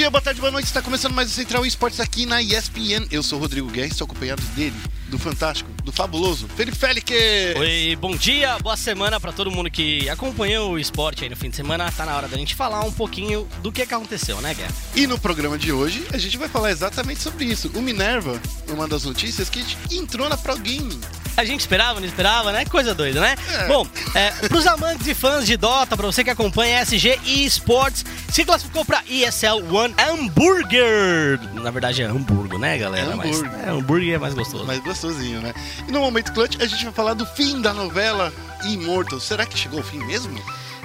dia, boa tarde, boa noite. Está começando mais o Central Esportes aqui na ESPN. Eu sou o Rodrigo Guerra, estou acompanhado dele, do fantástico, do fabuloso, Felipe Félix. Oi, bom dia, boa semana para todo mundo que acompanhou o esporte aí no fim de semana. Tá na hora da gente falar um pouquinho do que, aconteceu, né, Guerra? E no programa de hoje, a gente vai falar exatamente sobre isso. O Minerva, uma das notícias que entrou na Pro Gaming. A gente esperava, não esperava, né? Coisa doida, né? É. Bom, é, pros amantes e fãs de Dota, pra você que acompanha SG Esports, se classificou pra ESL One Hambúrguer. Na verdade é hambúrguer, né, galera? É Mas hambúrguer. é, hambúrguer é mais gostoso. Mais gostosinho, né? E no Momento Clutch, a gente vai falar do fim da novela Immortal. Será que chegou o fim mesmo?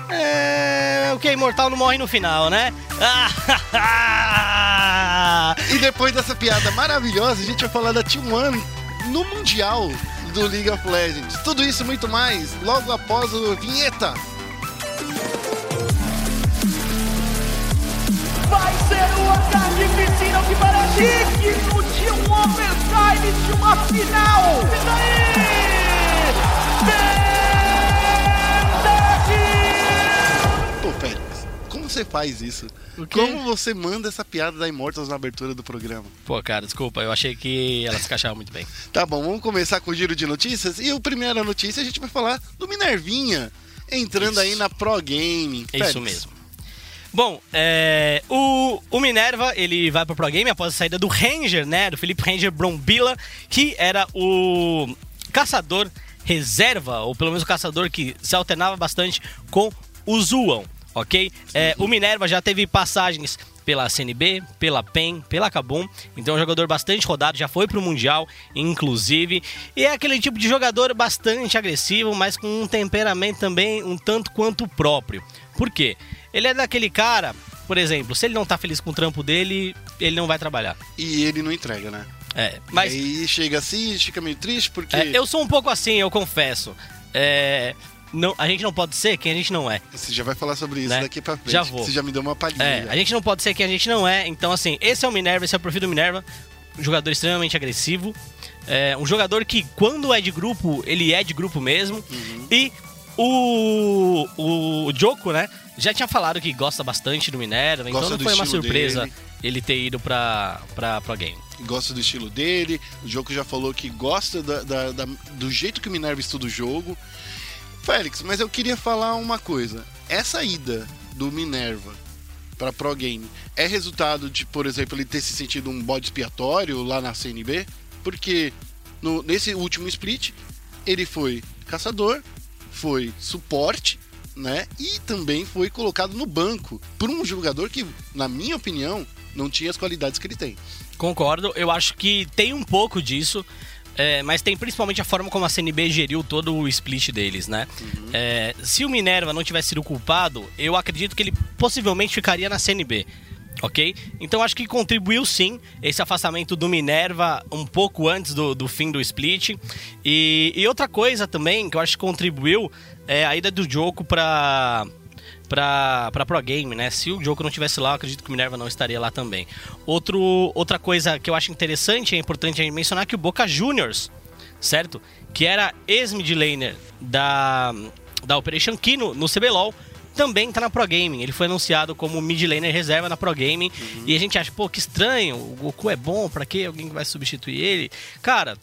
É. O que é imortal não morre no final, né? E depois dessa piada maravilhosa, a gente vai falar da Team One no Mundial do League of Legends. Tudo isso e muito mais logo após o vinheta. Vai ser uma carnificina que parece digno de um overtime de uma final. E daí? Pô, como você faz isso? Como você manda essa piada da Immortals na abertura do programa? Pô, cara, desculpa, eu achei que ela se encaixava muito bem. Tá bom, vamos começar com o giro de notícias. E a primeira notícia a gente vai falar do Minervinha entrando Isso. aí na Pro Game. É isso mesmo. Bom, é, o, o Minerva, ele vai pro Pro Game após a saída do Ranger, né? Do Felipe Ranger Brombila, que era o caçador reserva, ou pelo menos o caçador que se alternava bastante com o Zuão, ok? É, o Minerva já teve passagens pela CNB, pela PEN, pela Kabum, então é um jogador bastante rodado, já foi pro Mundial, inclusive, e é aquele tipo de jogador bastante agressivo, mas com um temperamento também um tanto quanto próprio. Por quê? Ele é daquele cara, por exemplo, se ele não tá feliz com o trampo dele, ele não vai trabalhar. E ele não entrega, né? É, mas Aí chega assim, fica meio triste porque é, eu sou um pouco assim, eu confesso. É, não, a gente não pode ser quem a gente não é. você já vai falar sobre isso Né? daqui pra frente. Já vou. Você já me deu uma palhinha. É, a gente não pode ser quem a gente não é. Então, assim, esse é o Minerva, esse é o perfil do Minerva. Um jogador extremamente agressivo. É, um jogador que, quando é de grupo, ele é de grupo mesmo. Uhum. E o, o Joko, né, já tinha falado que gosta bastante do Minerva. Então Gosta não do foi uma surpresa dele. ele ter ido pra, pra Pro Game. gosta do estilo dele. O jogo já falou que gosta da- da- da- do jeito que o Minerva estuda o jogo. Félix, mas eu queria falar uma coisa. Essa ida do Minerva para Pro Game é resultado de, por exemplo, ele ter se sentido um bode expiatório lá na CNB? Porque no- nesse último split ele foi caçador, foi suporte, né? E também foi colocado no banco por um jogador que, na minha opinião, não tinha as qualidades que ele tem. Concordo, eu acho que tem um pouco disso, é, mas tem principalmente a forma como a CNB geriu todo o split deles, né? É, se o Minerva não tivesse sido culpado, eu acredito que ele possivelmente ficaria na CNB. Ok? Então acho que contribuiu sim esse afastamento do Minerva um pouco antes do, do fim do split. E, e outra coisa também que eu acho que contribuiu é a ida do Joko pra, pra, pra Pro Game, né? Se o Joko não tivesse lá, eu acredito que o Minerva não estaria lá também. Outro, outra coisa que eu acho interessante e é importante a gente mencionar que o Boca Juniors, certo? Que era ex-mid laner da, da Operation Kino no CBLOL, também tá na Pro Gaming. Ele foi anunciado como mid laner reserva na Pro Gaming. E a gente acha, pô, que estranho, o Goku é bom, pra que alguém vai substituir ele? Cara,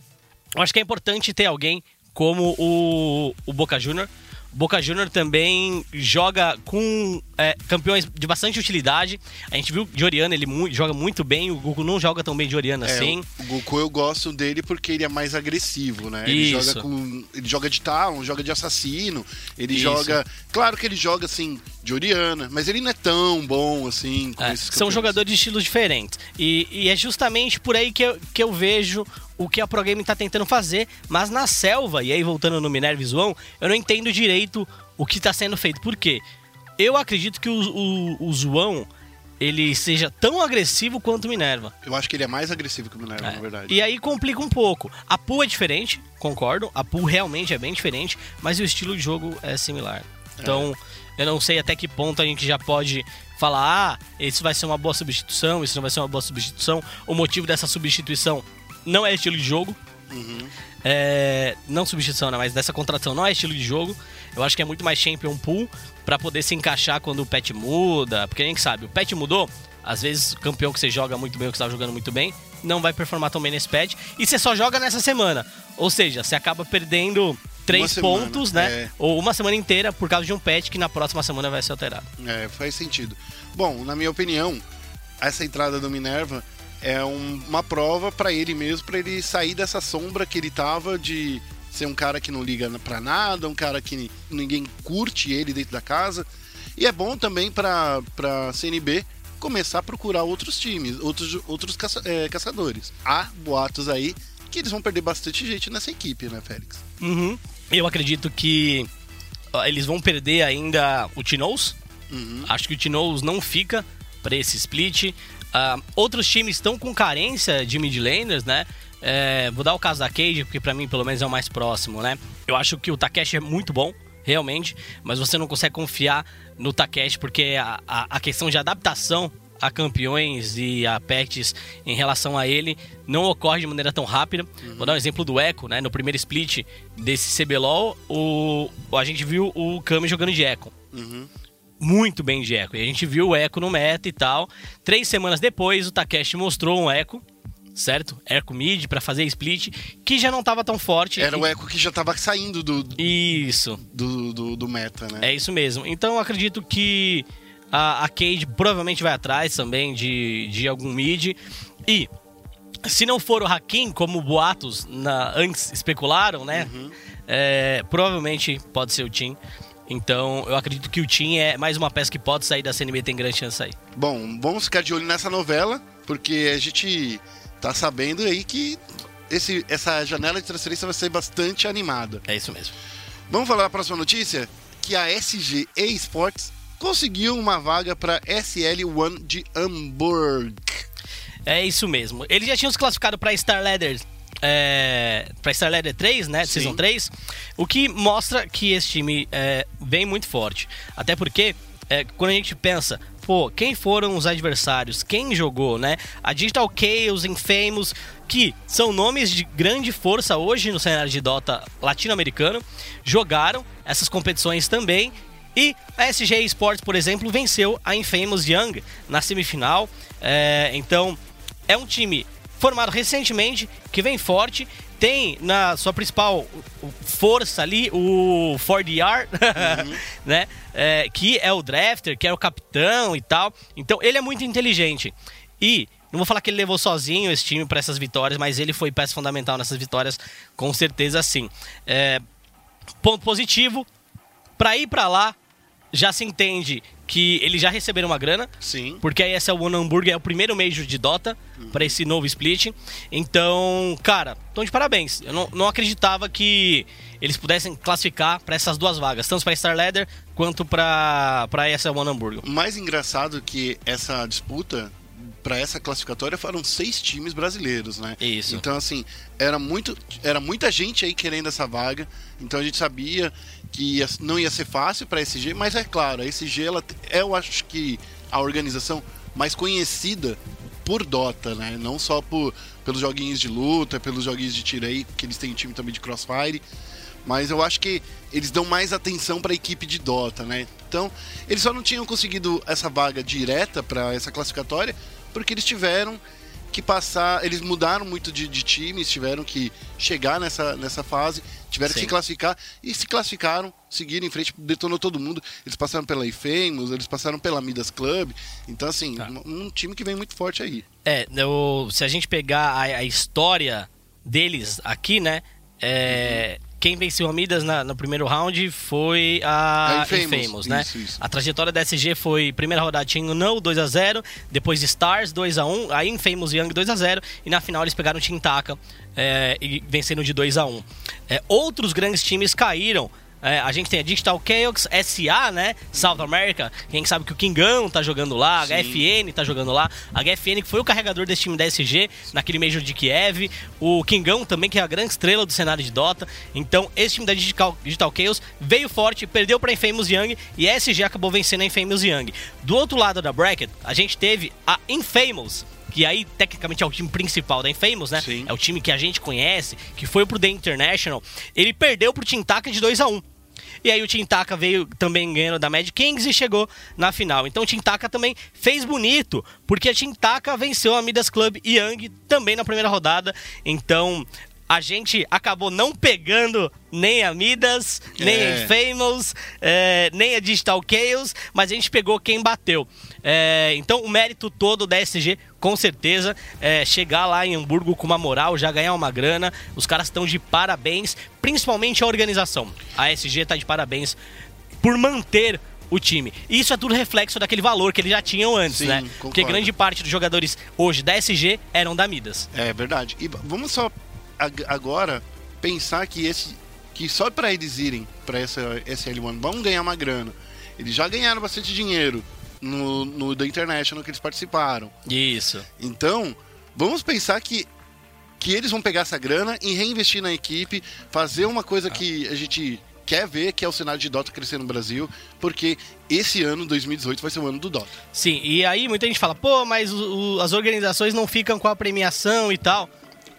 eu acho que é importante ter alguém como o, o Boca Junior. Boca Junior também joga com é, campeões de bastante utilidade. A gente viu de Oriana, ele mu- joga muito bem. O Goku não joga tão bem de Oriana É, assim. o, Goku eu gosto dele porque ele é mais agressivo, né? Ele Isso. joga com. Ele joga de Talon, joga de assassino. Ele Isso. joga. Claro que ele joga assim, de Oriana, mas ele não é tão bom assim com É, são jogadores de estilos diferentes. E, e é justamente por aí que eu, que eu vejo o que a Pro Game tá tentando fazer. Mas na selva, e aí voltando no Minerva e Zoão, eu não entendo direito o que tá sendo feito. Por quê? Eu acredito que o, o, o Zoão ele seja tão agressivo quanto o Minerva. Eu acho que ele é mais agressivo que o Minerva, É. na verdade. E aí complica um pouco. A pool é diferente, concordo. A pool realmente é bem diferente, mas o estilo de jogo é similar. Então, eu não sei até que ponto a gente já pode falar, ah, isso vai ser uma boa substituição, isso não vai ser uma boa substituição. O motivo dessa substituição não é estilo de jogo, É, não substituição, né, mas dessa contratação não é estilo de jogo. Eu acho que é muito mais champion pool pra poder se encaixar quando o pet muda. Porque gente sabe, o pet mudou, às vezes o campeão que você joga muito bem ou que está jogando muito bem não vai performar tão bem nesse pet. E você só joga nessa semana. Ou seja, você acaba perdendo três semana, pontos, né? é. Ou uma semana inteira por causa de um pet que na próxima semana vai ser alterado. É, faz sentido. Bom, na minha opinião, essa entrada do Minerva é um- uma prova pra ele mesmo, pra ele sair dessa sombra que ele tava de ser um cara que não liga pra nada, um cara que ninguém curte ele dentro da casa. E é bom também pra pra CNB começar a procurar outros times, outros, outros caça- é, caçadores. Há boatos aí que eles vão perder bastante gente nessa equipe, né, Félix? Uhum. Eu acredito que eles vão perder ainda o Tinoz. Uhum. Acho que o Tinoz não fica para esse split. Ah, outros times estão com carência de mid laners, né? É, vou dar o caso da Cage, porque pra mim pelo menos é o mais próximo, né? Eu acho que o Takeshi é muito bom, realmente, mas você não consegue confiar no Takeshi porque a, a, a questão de adaptação a campeões e a pets em relação a ele não ocorre de maneira tão rápida. Vou dar um exemplo do Echo, né? No primeiro split desse CBLOL, o, a gente viu o Kami jogando de Echo Uhum. Muito bem de Echo. E a gente viu o Echo no meta e tal. Três semanas depois, o Takeshi mostrou um Echo, certo? Echo mid pra fazer split, que já não tava tão forte. Era o Echo que já tava saindo do, Isso, do, do, do meta, né? é isso mesmo. Então eu acredito que a, a Cade provavelmente vai atrás também de, de algum mid. E se não for o Hakim, como boatos na, antes especularam, né? É, provavelmente pode ser o Tim. Então eu acredito que o Tim é mais uma peça que pode sair da CNB, tem grande chance de sair. Bom, vamos ficar de olho nessa novela, porque a gente tá sabendo aí que esse, essa janela de transferência vai ser bastante animada. É isso mesmo. Vamos falar da próxima notícia? Que a SG Esports conseguiu uma vaga para SL1 de Hamburg. É isso mesmo. Eles já tinham se classificado para Star Ladder. É, para Star Ladder 3, né? Sim. Season 3. O que mostra que esse time é, vem muito forte. Até porque, é, quando a gente pensa, pô, quem foram os adversários? Quem jogou, né? A Digital Chaos, Infamous, que são nomes de grande força hoje no cenário de Dota latino-americano, jogaram essas competições também. E a SG Esports, por exemplo, venceu a Infamous Young na semifinal. É, então, é um time formado recentemente, que vem forte, tem na sua principal força ali o 4DR, né? É, que é o drafter, que é o capitão e tal. Então, ele é muito inteligente. E não vou falar que ele levou sozinho esse time para essas vitórias, mas ele foi peça fundamental nessas vitórias, com certeza sim. É, ponto positivo, para ir para lá, já se entende que eles já receberam uma grana, Sim. porque a ESL One Hamburger é o primeiro Major de Dota para esse novo split. Então, cara, estão de parabéns. Eu não, não acreditava que eles pudessem classificar para essas duas vagas, tanto para Star Ladder quanto para a ESL One Hamburger. O mais engraçado que essa disputa para essa classificatória foram seis times brasileiros, né? Isso. Então assim era muito, era muita gente aí querendo essa vaga. Então a gente sabia que ia- não ia ser fácil para a SG, mas é claro, a SG ela é, eu acho que a organização mais conhecida por Dota, né? Não só por pelos joguinhos de luta, pelos joguinhos de tiro aí, que eles têm time também de Crossfire. Mas eu acho que eles dão mais atenção para a equipe de Dota, né? Então, eles só não tinham conseguido essa vaga direta para essa classificatória porque eles tiveram que passar, eles mudaram muito de, de times, tiveram que chegar nessa, nessa fase, tiveram que Sim. se classificar e se classificaram, seguiram em frente, detonou todo mundo. Eles passaram pela Infamous, eles passaram pela Midas Club. Então, assim, Tá. um, um time que vem muito forte aí. É, eu- se a gente pegar a, a história deles aqui, né? é, Quem venceu a Midas na- no primeiro round foi a, A Infamous, Infamous, né? isso, isso. A trajetória da SG foi primeira rodada tinha o No 2x0, depois Stars 2x1, aí Infamous Young 2x0 e na final eles pegaram o Team Taka é, e venceram de 2x1. É, outros grandes times caíram. É, a gente tem a Digital Chaos, SA, né? South America. Quem sabe que o Kingão tá jogando lá, a. HFN tá jogando lá. A HFN que foi o carregador desse time da SG naquele Major de Kiev. O Kingão também, que é a grande estrela do cenário de Dota. Então, esse time da Digital, Digital Chaos veio forte, perdeu pra Infamous Young e a SG acabou vencendo a Infamous Young. Do outro lado da bracket, a gente teve a Infamous que aí tecnicamente é o time principal da Infamous, né? Sim. É o time que a gente conhece, que foi pro The International, ele perdeu pro Tintaka de 2 a 1 e aí o Tintaka veio também ganhando da Mad Kings e chegou na final. Então o Tintaka também fez bonito, porque a Tintaka venceu a Midas Club Young também na primeira rodada. Então a gente acabou não pegando nem a Midas, nem É. a Infamous, é, nem a Digital Chaos, mas a gente pegou quem bateu. É, então o mérito todo da SG, com certeza, é chegar lá em Hamburgo com uma moral, já ganhar uma grana. Os caras estão de parabéns, principalmente a organização. A SG tá de parabéns por manter o time. E isso é tudo reflexo daquele valor que eles já tinham antes, Sim, né? concordo. Porque grande parte dos jogadores hoje da SG eram da Midas. É verdade. E vamos só ag- agora pensar que esse que só para eles irem para essa SL1 vão ganhar uma grana. Eles já ganharam bastante dinheiro no, no da International que eles participaram. Isso. Então, vamos pensar que que eles vão pegar essa grana e reinvestir na equipe, fazer uma coisa que a gente quer ver, que é o cenário de Dota crescer no Brasil, porque esse ano, 2018, vai ser o ano do Dota. Sim, e aí muita gente fala, pô, mas o- o- as organizações não ficam com a premiação e tal.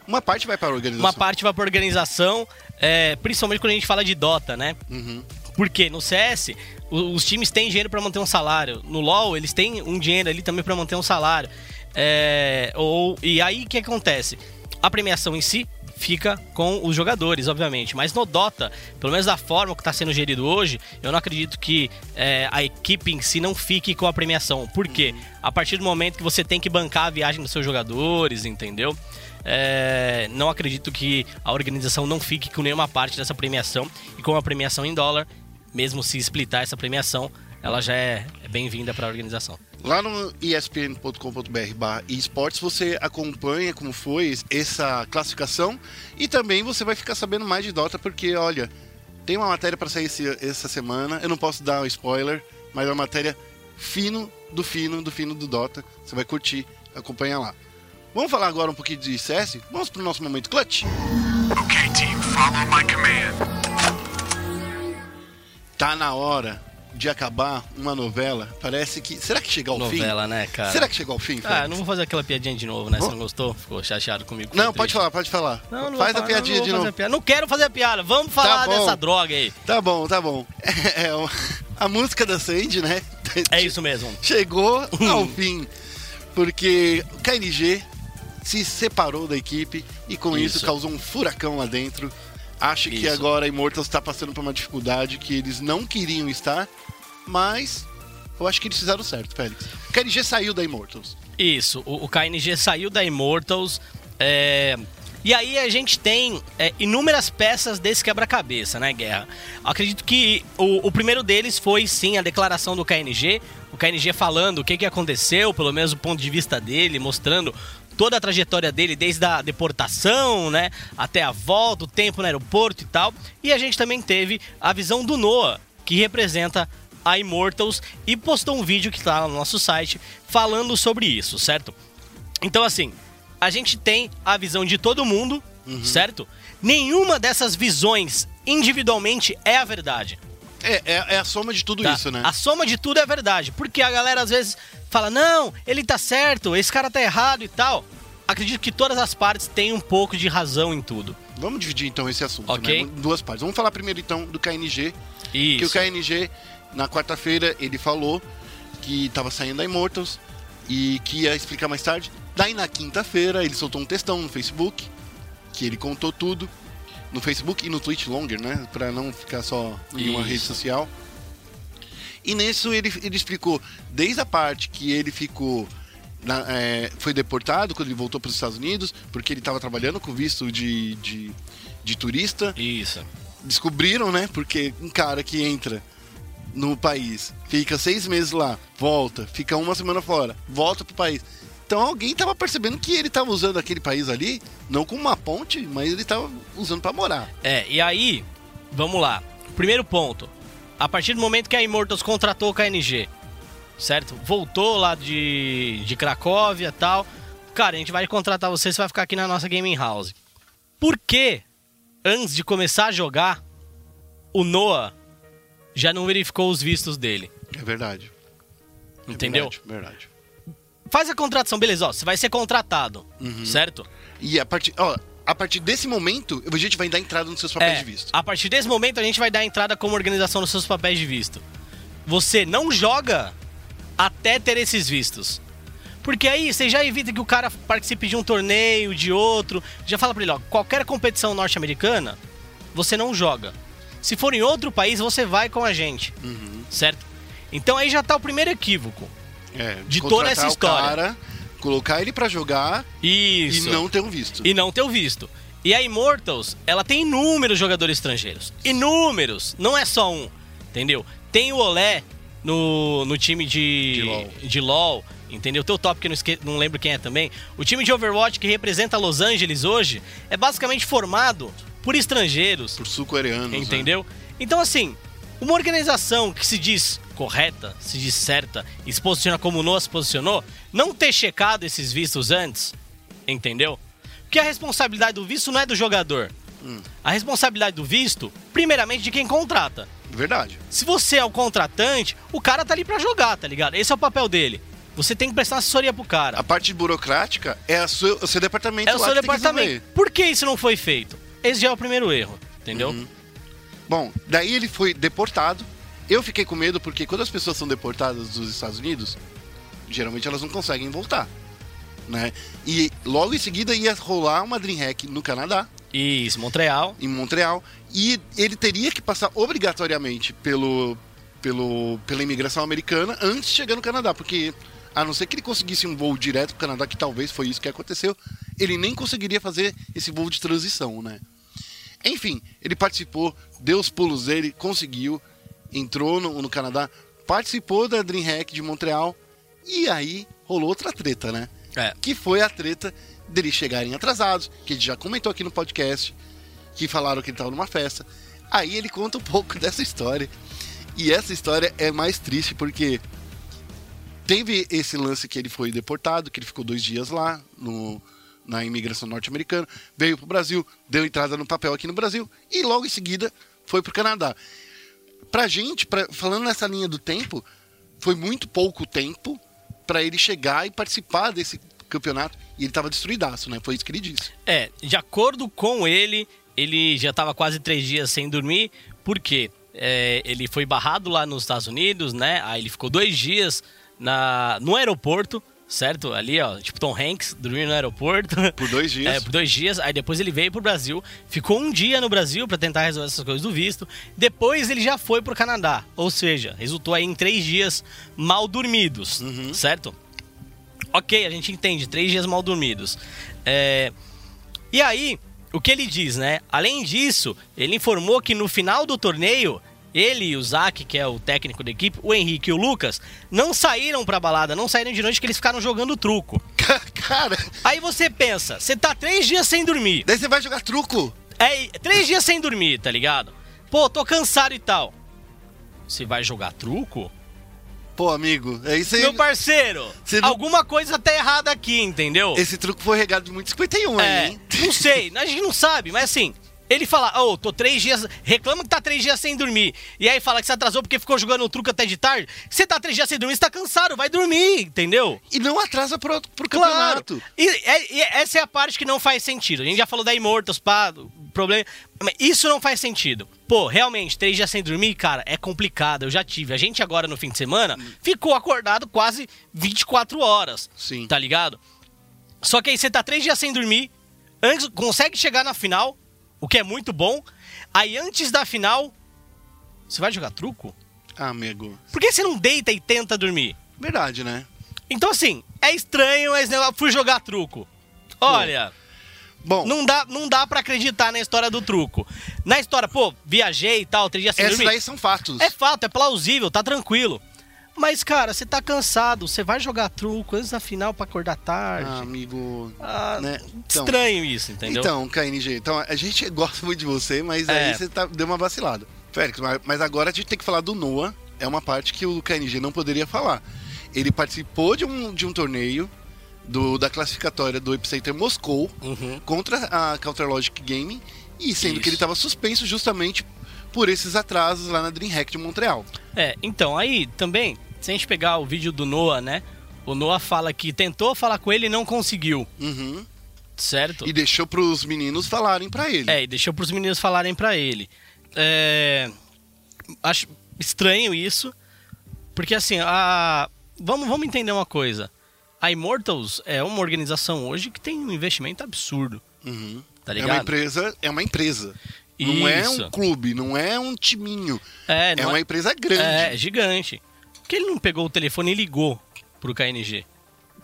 Uma parte vai para a organização. Uma parte vai pra organização, é, principalmente quando a gente fala de Dota, né? Uhum. Porque no CS, os times têm dinheiro pra manter um salário. No LoL, eles têm um dinheiro ali também pra manter um salário. É, ou, e aí o que acontece? A premiação em si fica com os jogadores, obviamente. Mas no Dota, pelo menos da forma que está sendo gerido hoje, eu não acredito que é, a equipe em si não fique com a premiação. Por quê? A partir do momento que você tem que bancar a viagem dos seus jogadores, entendeu? É, não acredito que a organização não fique com nenhuma parte dessa premiação. E com a premiação em dólar, mesmo se splitar essa premiação, ela já é, é bem-vinda para a organização. Lá no espn.com.br barra esportes você acompanha como foi essa classificação e também você vai ficar sabendo mais de Dota porque, olha, tem uma matéria para sair esse- essa semana, eu não posso dar um spoiler, mas é uma matéria fino do fino do fino do Dota, você vai curtir, acompanha lá. Vamos falar agora um pouquinho de CS? Vamos pro nosso momento clutch? Okay, team, follow my command. Tá na hora de acabar uma novela. Parece que. Será que chega ao fim? Novela, né, cara? Será que chegou ao fim? Ah, não vou fazer aquela piadinha de novo, né? Você não gostou? Ficou chateado comigo. Não, pode falar, pode falar. Não, não Faz vou a falar, piadinha não de novo. piada. Não quero fazer a piada. Vamos falar bom. dessa droga aí. Tá bom, tá bom. É, o- a música da Sandy, né? É isso mesmo. Chegou ao fim. Porque o KNG se separou da equipe e com isso, Isso. causou um furacão lá dentro. Acho que Isso. agora a Immortals está passando por uma dificuldade que eles não queriam estar, mas eu acho que eles fizeram certo, Félix. O KNG saiu da Immortals. Isso, o, o KNG saiu da Immortals. é, E aí a gente tem é, inúmeras peças desse quebra-cabeça, né, Guerra? Acredito que o, o primeiro deles foi sim a declaração do KNG. O KNG falando o que, que aconteceu, pelo menos do ponto de vista dele, mostrando toda a trajetória dele, desde a deportação, né, até a volta, o tempo no aeroporto e tal. E a gente também teve a visão do Noah, que representa a Immortals, e postou um vídeo que tá lá no nosso site falando sobre isso, certo? Então, assim, a gente tem a visão de todo mundo, certo? Nenhuma dessas visões individualmente é a verdade. É, é, é a soma de tudo tá? isso, né? A soma de tudo é verdade. Porque a galera às vezes fala: não, ele tá certo, esse cara tá errado e tal. Acredito que todas as partes têm um pouco de razão em tudo. Vamos dividir então esse assunto, né? Em duas partes. Vamos falar primeiro então do KNG, que o Isso. KNG, na quarta-feira, ele falou que estava saindo da Immortals e que ia explicar mais tarde. Daí na quinta-feira ele soltou um textão no Facebook, que ele contou tudo. No Facebook e no Twitch Longer, né? Pra não ficar só em uma Isso. rede social. E nisso ele, ele explicou desde a parte que ele ficou. na- é, foi deportado quando ele voltou para os Estados Unidos, porque ele estava trabalhando com visto de, de, de turista Isso. descobriram, né? Porque um cara que entra no país, fica seis meses lá, volta, fica uma semana fora, volta pro país. Então alguém tava percebendo que ele tava usando aquele país ali, não como uma ponte, mas ele tava usando pra morar. É, e aí, vamos lá. Primeiro ponto. A partir do momento que a Immortals contratou o KNG, certo? Voltou lá de, de Cracóvia e tal. Cara, a gente vai contratar você, você vai ficar aqui na nossa gaming house. Por que, antes de começar a jogar, o Noah já não verificou os vistos dele? É verdade. É Entendeu? Verdade, verdade. Faz a contratação, beleza, ó, você vai ser contratado, certo? E a partir, ó, a partir desse momento, a gente vai dar entrada nos seus papéis É, de visto. A partir desse momento, a gente vai dar entrada como organização nos seus papéis de visto. Você não joga até ter esses vistos. Porque aí você já evita que o cara participe de um torneio, de outro. Já fala pra ele, ó, qualquer competição norte-americana, você não joga. Se for em outro país, você vai com a gente. Uhum. Certo? Então aí já tá o primeiro equívoco. É, de toda essa história. Cara, colocar ele pra jogar Isso. e não ter um visto. e não ter o visto. E a Immortals, ela tem inúmeros jogadores estrangeiros. Inúmeros! Não é só um, entendeu? Tem o Olé no, no time de, De LoL. de LoL, entendeu? Teu top que não, esque... não lembro quem é também. O time de Overwatch que representa Los Angeles hoje é basicamente formado por estrangeiros, Por sul-coreanos. né? entendeu? Então, assim, uma organização que se diz correta, se diz certa e se posiciona como o Noah se posicionou, não ter checado esses vistos antes, entendeu? Porque a responsabilidade do visto não é do jogador. A responsabilidade do visto, primeiramente, de quem contrata. Verdade. Se você é o contratante, o cara tá ali pra jogar, tá ligado? Esse é o papel dele. Você tem que prestar assessoria pro cara. A parte burocrática é a sua- o seu departamento É o seu que que departamento. resolver. Por que isso não foi feito? Esse já é o primeiro erro, entendeu? Uhum. Bom, daí ele foi deportado. Eu fiquei com medo porque quando as pessoas são deportadas dos Estados Unidos, geralmente elas não conseguem voltar. Né? E logo em seguida ia rolar uma Dreamhack no Canadá, Isso, Montreal. em Montreal, e ele teria que passar obrigatoriamente pelo, pelo, pela imigração americana antes de chegar no Canadá, porque a não ser que ele conseguisse um voo direto para o Canadá, que talvez foi isso que aconteceu, ele nem conseguiria fazer esse voo de transição, né? Enfim, ele participou, deu os pulos dele, conseguiu, entrou no, no Canadá, participou da Dreamhack de Montreal, e aí rolou outra treta, né? É. que foi a treta deles chegarem atrasados, que a gente já comentou aqui no podcast, que falaram que ele estava numa festa. Aí ele conta um pouco dessa história. E essa história é mais triste porque teve esse lance que ele foi deportado, que ele ficou dois dias lá no, na imigração norte-americana, veio pro Brasil, deu entrada no papel aqui no Brasil e logo em seguida foi pro Canadá. Pra gente, pra, falando nessa linha do tempo, foi muito pouco tempo para ele chegar e participar desse campeonato e ele tava destruidaço, né? Foi isso que ele disse. É, de acordo com ele, ele já estava quase três dias sem dormir, porque é, ele foi barrado lá nos Estados Unidos, né? Aí ele ficou dois dias na, no aeroporto, certo? Ali, ó, tipo Tom Hanks, dormindo no aeroporto. Por dois dias. É, por dois dias. Aí depois ele veio pro Brasil, ficou um dia no Brasil para tentar resolver essas coisas do visto. Depois ele já foi pro Canadá. Ou seja, resultou aí em três dias mal dormidos, certo? Ok, a gente entende, três dias mal dormidos. É, E aí, o que ele diz, né? Além disso, ele informou que no final do torneio, ele e o Zac, que é o técnico da equipe, o Henrique e o Lucas, não saíram pra balada, não saíram de noite, que eles ficaram jogando truco. Cara, Aí você pensa, você tá três dias sem dormir. daí você vai jogar truco. É, três dias sem dormir, tá ligado? Pô, tô cansado e tal. Você vai jogar truco? Pô, amigo, é isso aí. Meu parceiro, não- alguma coisa tá errada aqui, entendeu? Esse truco foi regado de muito 51 É, aí, hein? não sei, a gente não sabe, mas assim, ele fala, ô, tô três dias, reclama que tá três dias sem dormir, e aí fala que você atrasou porque ficou jogando o truco até de tarde, você tá três dias sem dormir, você tá cansado, vai dormir, entendeu? E não atrasa pro, pro Claro. campeonato. E, é- e essa é a parte que não faz sentido. A gente já falou da Immortals, pá, problema. Mas isso não faz sentido. Pô, realmente, três dias sem dormir, cara, é complicado. Eu já tive. A gente agora no fim de semana ficou acordado quase 24 horas. Sim. Tá ligado? Só que aí você tá três dias sem dormir, antes, consegue chegar na final, o que é muito bom. Aí antes da final, você vai jogar truco? Ah, amigo. Por que você não deita e tenta dormir? Verdade, né? Então, assim, é estranho, mas eu fui jogar truco. Olha, Bom, não dá, não dá pra acreditar na história do truco. Na história, pô, viajei e tal, três dias sem esses dormir. daí são fatos. É fato, é plausível, tá tranquilo. Mas, cara, você tá cansado, você vai jogar truco antes da final pra acordar tarde. Ah, amigo. Ah, né? Então- Estranho isso, entendeu? Então, KNG, então a gente gosta muito de você, mas É. aí você tá, deu uma vacilada. Félix, mas, agora a gente tem que falar do Noah. É uma parte que o KNG não poderia falar. Ele participou de um, de um torneio do, da classificatória do Epicenter Moscou Uhum. contra a Counter Logic Gaming, e sendo Isso. que ele estava suspenso justamente por esses atrasos lá na DreamHack de Montreal. É, então, aí também, se a gente pegar o vídeo do Noah, né? O Noah fala que tentou falar com ele e não conseguiu, Uhum. certo? E deixou pros meninos falarem pra ele. É, e deixou pros meninos falarem pra ele. É, Acho estranho isso, porque assim, a... vamos, vamos entender uma coisa. A Immortals é uma organização hoje que tem um investimento absurdo, Uhum. tá É ligado? uma empresa, é uma empresa. Não é Isso. um clube, não é um timinho. É, É não uma empresa grande. É, gigante. Por que ele não pegou o telefone e ligou pro KNG?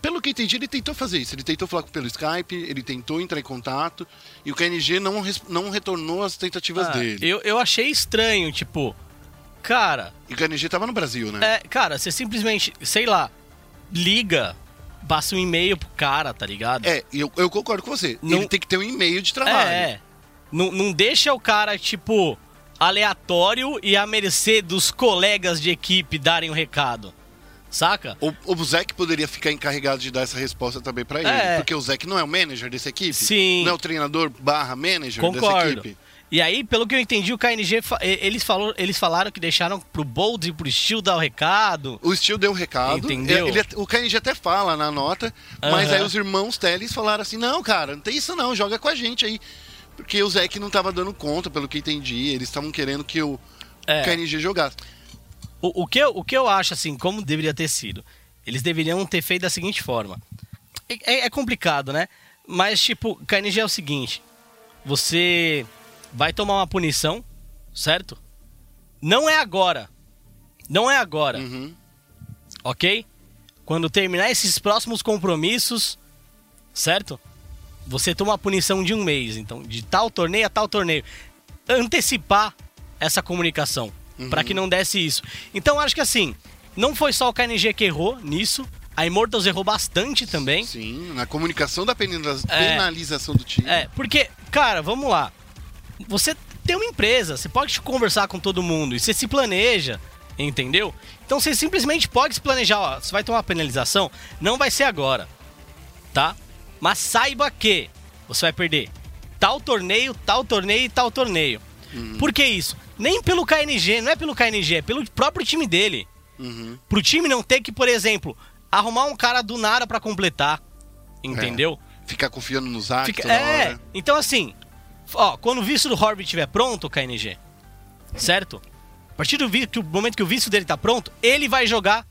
Pelo que entendi, ele tentou fazer isso. Ele tentou falar pelo Skype, ele tentou entrar em contato e o KNG não, não retornou as tentativas Ah, dele. eu, eu achei estranho, tipo, cara, E o KNG tava no Brasil, né? é, cara, você simplesmente, sei lá, liga, passa um e-mail pro cara, tá ligado? É, eu, eu concordo com você. Não- Ele tem que ter um e-mail de trabalho. É, é. Não, não deixa o cara, tipo, aleatório e à mercê dos colegas de equipe darem o recado. Saca? O, o Zeke poderia ficar encarregado de dar essa resposta também pra ele. É. Porque o Zeke não é o manager dessa equipe? Sim. Não é o treinador barra manager dessa Concordo. equipe? E aí, pelo que eu entendi, o KNG, eles, falou, eles falaram que deixaram pro Bold e pro Steel dar o recado. O Steel deu o recado. Entendeu? Ele- o KNG até fala na nota, mas aí os irmãos Teles falaram assim: não, cara, não tem isso não, joga com a gente aí. Porque o Zeke não tava dando conta, pelo que entendi. Eles estavam querendo que o É. KNG jogasse. O, o, que eu, o que eu acho, assim, como deveria ter sido? Eles deveriam ter feito da seguinte forma. É, é- é complicado, né? Mas, tipo, KNG é o seguinte: você vai tomar uma punição, certo? Não é agora. Não é agora, Uhum. ok? Quando terminar esses próximos compromissos, certo? Você toma uma punição de um mês, então, de tal torneio a tal torneio. Antecipar essa comunicação, pra que não desse isso. Então, acho que assim, não foi só o KNG que errou nisso, a Immortals errou bastante também. Sim, na comunicação da É. penalização do time. É, porque, cara, vamos lá. Você tem uma empresa, você pode conversar com todo mundo e você se planeja, entendeu? Então você simplesmente pode se planejar, ó, você vai tomar uma penalização, não vai ser agora, tá? Mas saiba que você vai perder tal torneio, tal torneio e tal torneio. Por que isso? Nem pelo KNG, não é pelo KNG, é pelo próprio time dele. Uhum. Pro time não ter que, por exemplo, arrumar um cara do nada pra completar, entendeu? Ficar confiando no Zac Fica- é, hora. então assim, ó, quando o visto do Horbit estiver pronto, KNG, certo? A partir do vi- que momento que o visto dele tá pronto, ele vai jogar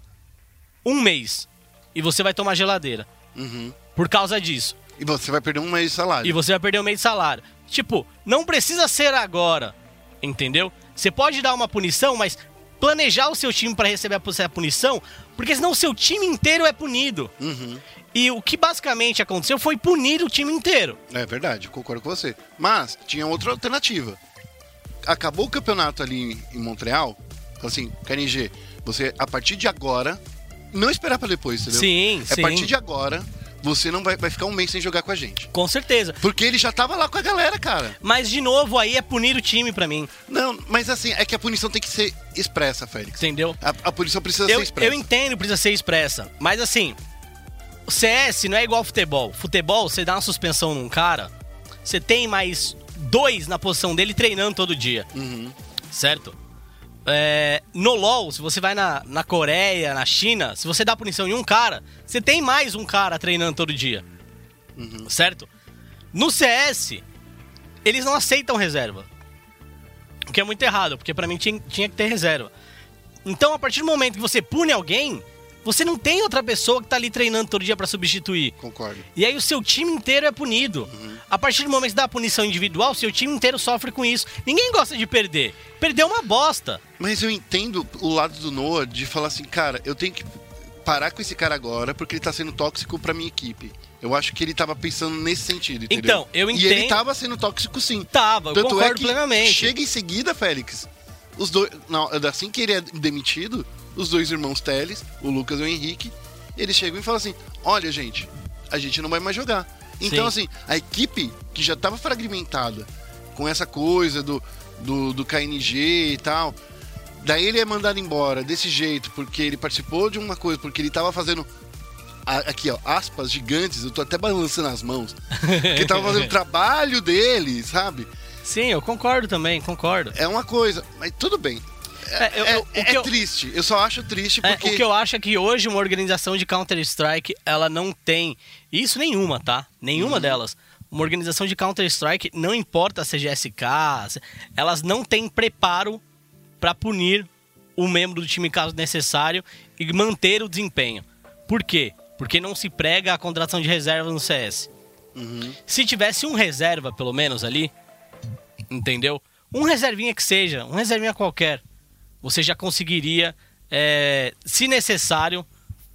um mês. E você vai tomar geladeira. Uhum. Por causa disso. E você vai perder um mês de salário. E você vai perder um mês de salário. Tipo, não precisa ser agora. Entendeu? Você pode dar uma punição, mas planejar o seu time para receber a punição, porque senão o seu time inteiro é punido. Uhum. E o que basicamente aconteceu foi punir o time inteiro. É verdade, concordo com você. Mas tinha outra alternativa. Acabou o campeonato ali em Montreal. falou Assim, KNG, você a partir de agora, não esperar pra depois, entendeu? Sim, A sim. partir de agora, você não vai, vai ficar um mês sem jogar com a gente. Com certeza. Porque ele já tava lá com a galera, cara. Mas, de novo, aí é punir o time pra mim, Não, mas assim, é que a punição tem que ser expressa, Félix. entendeu? A, a punição precisa Eu, ser expressa. eu entendo, precisa ser expressa. Mas, assim, o CS não é igual futebol. Futebol, você dá uma suspensão num cara, você tem mais dois na posição dele treinando todo dia, Uhum. certo? É, no LoL, se você vai na, na Coreia, na China, se você dá punição em um cara, você tem mais um cara treinando todo dia, certo? No CS, eles não aceitam reserva. O que é muito errado, porque pra mim tinha, tinha que ter reserva. Então, a partir do momento que você pune alguém, você não tem outra pessoa que tá ali treinando todo dia pra substituir. Concordo. E aí o seu time inteiro é punido. A partir do momento da punição individual, seu time inteiro sofre com isso. Ninguém gosta de perder. Perder é uma bosta. Mas eu entendo o lado do Noah de falar assim, cara, eu tenho que parar com esse cara agora porque ele tá sendo tóxico pra minha equipe. Eu acho que ele tava pensando nesse sentido, entendeu? Então, eu E ele entendo- tava sendo tóxico sim. Tava, eu Tanto concordo é plenamente. chega em seguida, Félix, os dois, não, assim que ele é demitido, os dois irmãos Teles, o Lucas e o Henrique, eles chegam e falam assim: "Olha, gente, a gente não vai mais jogar". Então Sim. assim, a equipe que já tava fragmentada com essa coisa do do, do KNG e tal, daí ele é mandado embora desse jeito porque ele participou de uma coisa, porque ele tava fazendo aqui, ó, aspas gigantes, eu tô até balançando as mãos. Que tava fazendo o trabalho dele, sabe? Sim, eu concordo também, concordo. É uma coisa, mas tudo bem. É, eu- é, eu- é que eu- triste. Eu só acho triste É, porque. o que eu acho é que hoje uma organização de Counter-Strike, ela não tem. Isso nenhuma, tá? Nenhuma Uhum. delas. Uma organização de Counter-Strike, não importa se é GSK, elas não têm preparo pra punir o membro do time caso necessário e manter o desempenho. Por quê? Porque não se prega a contratação de reserva no CS. Uhum. Se tivesse um reserva, pelo menos, ali, entendeu? Um reservinha que seja, um reservinha qualquer, você já conseguiria, é, se necessário,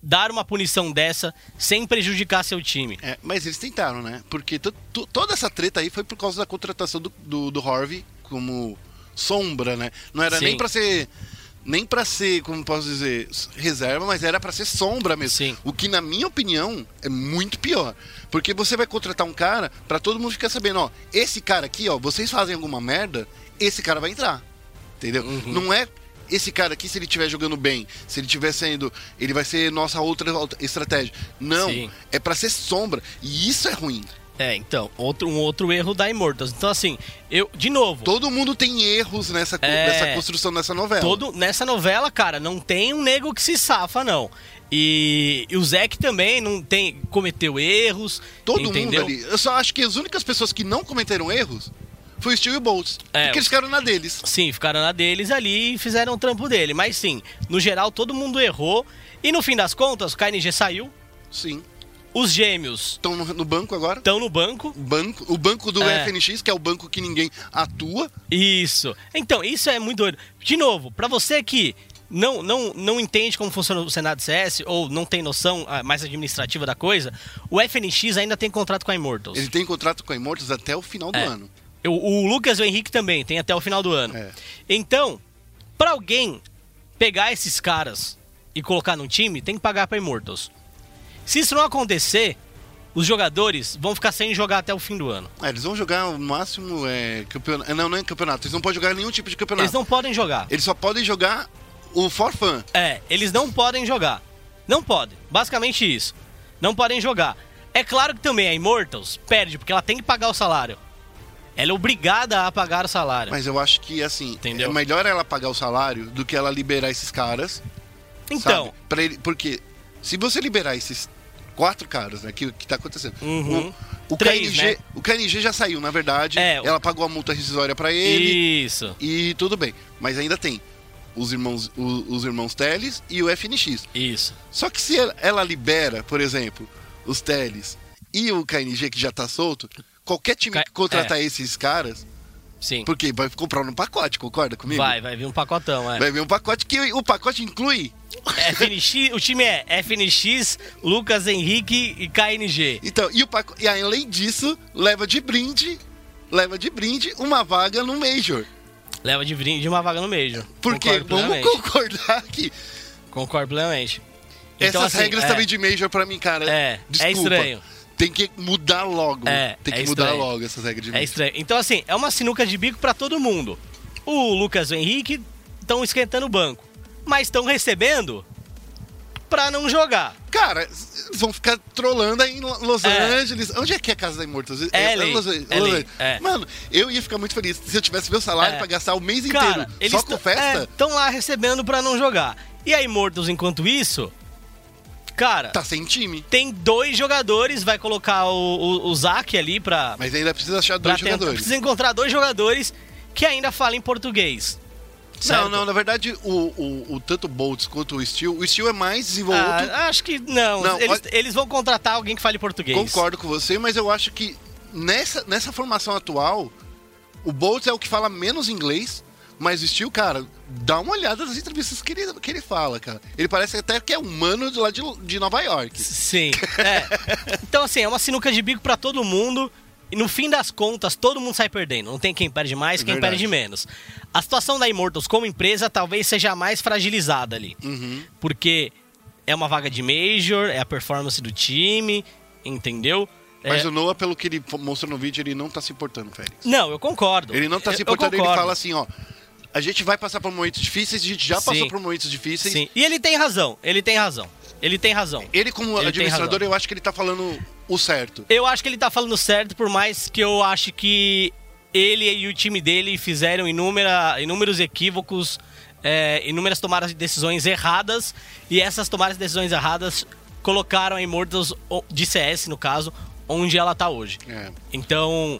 dar uma punição dessa sem prejudicar seu time. É, mas eles tentaram, né? Porque to- to- toda essa treta aí foi por causa da contratação do, do, do Harvey como sombra, né? Não era Sim. nem pra ser. Nem pra ser, como posso dizer, reserva, mas era pra ser sombra mesmo. Sim. O que, na minha opinião, é muito pior. Porque você vai contratar um cara pra todo mundo ficar sabendo, ó, esse cara aqui, ó, vocês fazem alguma merda, esse cara vai entrar. Entendeu? Uhum. Não é esse cara aqui, se ele estiver jogando bem, se ele estiver sendo. Ele vai ser nossa outra estratégia. Não. Sim. É pra ser sombra. E isso é ruim. É, então, outro, um outro erro da Immortals. Então, assim, eu, de novo, Todo mundo tem erros nessa, É. nessa construção dessa novela. todo, nessa novela, cara, não tem um nego que se safa, não. E, e o Zack também não tem cometeu erros, Todo entendeu? mundo ali. Eu só acho que as únicas pessoas que não cometeram erros foi o Steve e Boltz. É, porque eles ficaram na deles. Sim, ficaram na deles ali e fizeram o trampo dele. Mas sim, no geral todo mundo errou. E no fim das contas, o KNG saiu. Sim. Os gêmeos Estão no, no banco agora. estão no banco. O banco, o banco do É. FNX, que é o banco que ninguém atua. Isso. Então, isso é muito doido. De novo, pra você que não, não, não entende como funciona o Senado CS ou não tem noção ah, mais administrativa da coisa, o FNX ainda tem contrato com a Immortals. Ele tem contrato com a Immortals até o final do É. ano. O, o Lucas e o Henrique também, tem até o final do ano. É. Então, pra alguém pegar esses caras e colocar num time, tem que pagar pra Immortals. Se isso não acontecer, os jogadores vão ficar sem jogar até o fim do ano. É, eles vão jogar no máximo é, campeonato. Não, não é campeonato. Eles não podem jogar nenhum tipo de campeonato. Eles não podem jogar. Eles só podem jogar o for fun. É, eles não podem jogar. Não podem. Basicamente isso. Não podem jogar. É claro que também a Immortals perde, porque ela tem que pagar o salário. Ela é obrigada a pagar o salário. Mas eu acho que, assim, Entendeu? é melhor ela pagar o salário do que ela liberar esses caras. então, ele, porque se você liberar esses quatro caras, né, que, que tá acontecendo. Uhum. O, o, Três, KNG, né? o KNG já saiu, na verdade. É, o- ela pagou a multa rescisória pra ele isso. e tudo bem. Mas ainda tem os irmãos, o- os irmãos Teles e o FNX. Isso. Só que se ela, ela libera, por exemplo, os Teles e o KNG que já tá solto, qualquer time que contratar é. esses caras, Sim. porque vai comprar no pacote, concorda comigo? Vai, vai vir um pacotão, é. Vai vir um pacote que o pacote inclui. FNX, o time é FNX, Lucas Henrique e KNG. Então, e, o paco... e além disso, leva de brinde, leva de brinde uma vaga no Major. Leva de brinde uma vaga no Major. Porque vamos concordar que Concordo plenamente. Então, essas assim, regras é, também de Major pra mim, cara, É, é desculpa. estranho. Tem que mudar logo. É, Tem que é mudar logo essas regras de É Major. estranho. Então, assim, é uma sinuca de bico pra todo mundo. O Lucas e o Henrique estão esquentando o banco. Mas estão recebendo pra não jogar. Cara, vão ficar trolando aí em Lo- Los É. Angeles. Onde é que é a casa da Immortals? É LA, Los, é Los LA, Angeles. é. Mano, eu ia ficar muito feliz se eu tivesse meu salário É. pra gastar o mês Cara, inteiro eles só com festa. estão lá recebendo pra não jogar. E a Immortals, enquanto isso, cara, Tá sem time. tem dois jogadores, vai colocar o, o, o Zac ali pra, Mas ainda precisa achar dois tentar. jogadores. Precisa encontrar dois jogadores que ainda falam em português. Não, Certo? não, na verdade, o, o, o tanto o Boltz quanto o Steel, o Steel é mais desenvolvido. Ah, acho que não. Não, eles, olha- eles vão contratar alguém que fale português. Concordo com você, mas eu acho que nessa, nessa formação atual, o Boltz é o que fala menos inglês, mas o Steel, cara, dá uma olhada nas entrevistas que ele, que ele fala, cara. Ele parece até que é humano de lá de, de Nova York. Sim. É. Então, assim, é uma sinuca de bico pra todo mundo. E no fim das contas, todo mundo sai perdendo. Não tem quem perde mais, É quem verdade. perde menos. A situação da Immortals como empresa talvez seja a mais fragilizada ali. Uhum. Porque é uma vaga de Major, é a performance do time, entendeu? Mas É- o Noah, pelo que ele mostrou no vídeo, ele não tá se importando, Félix. Não, eu concordo. Ele não tá se importando, ele fala assim, ó. A gente vai passar por momentos difíceis, a gente já passou Sim. por momentos difíceis. Sim. E ele tem razão, ele tem razão. Ele tem razão. Ele, como Ele administrador, eu acho que ele tá falando o certo. Eu acho que ele tá falando certo, por mais que eu acho que ele e o time dele fizeram inúmera, inúmeros equívocos é, inúmeras tomadas de decisões erradas, e essas tomadas de decisões erradas colocaram a Immortals, de CS no caso, onde ela tá hoje. É. Então,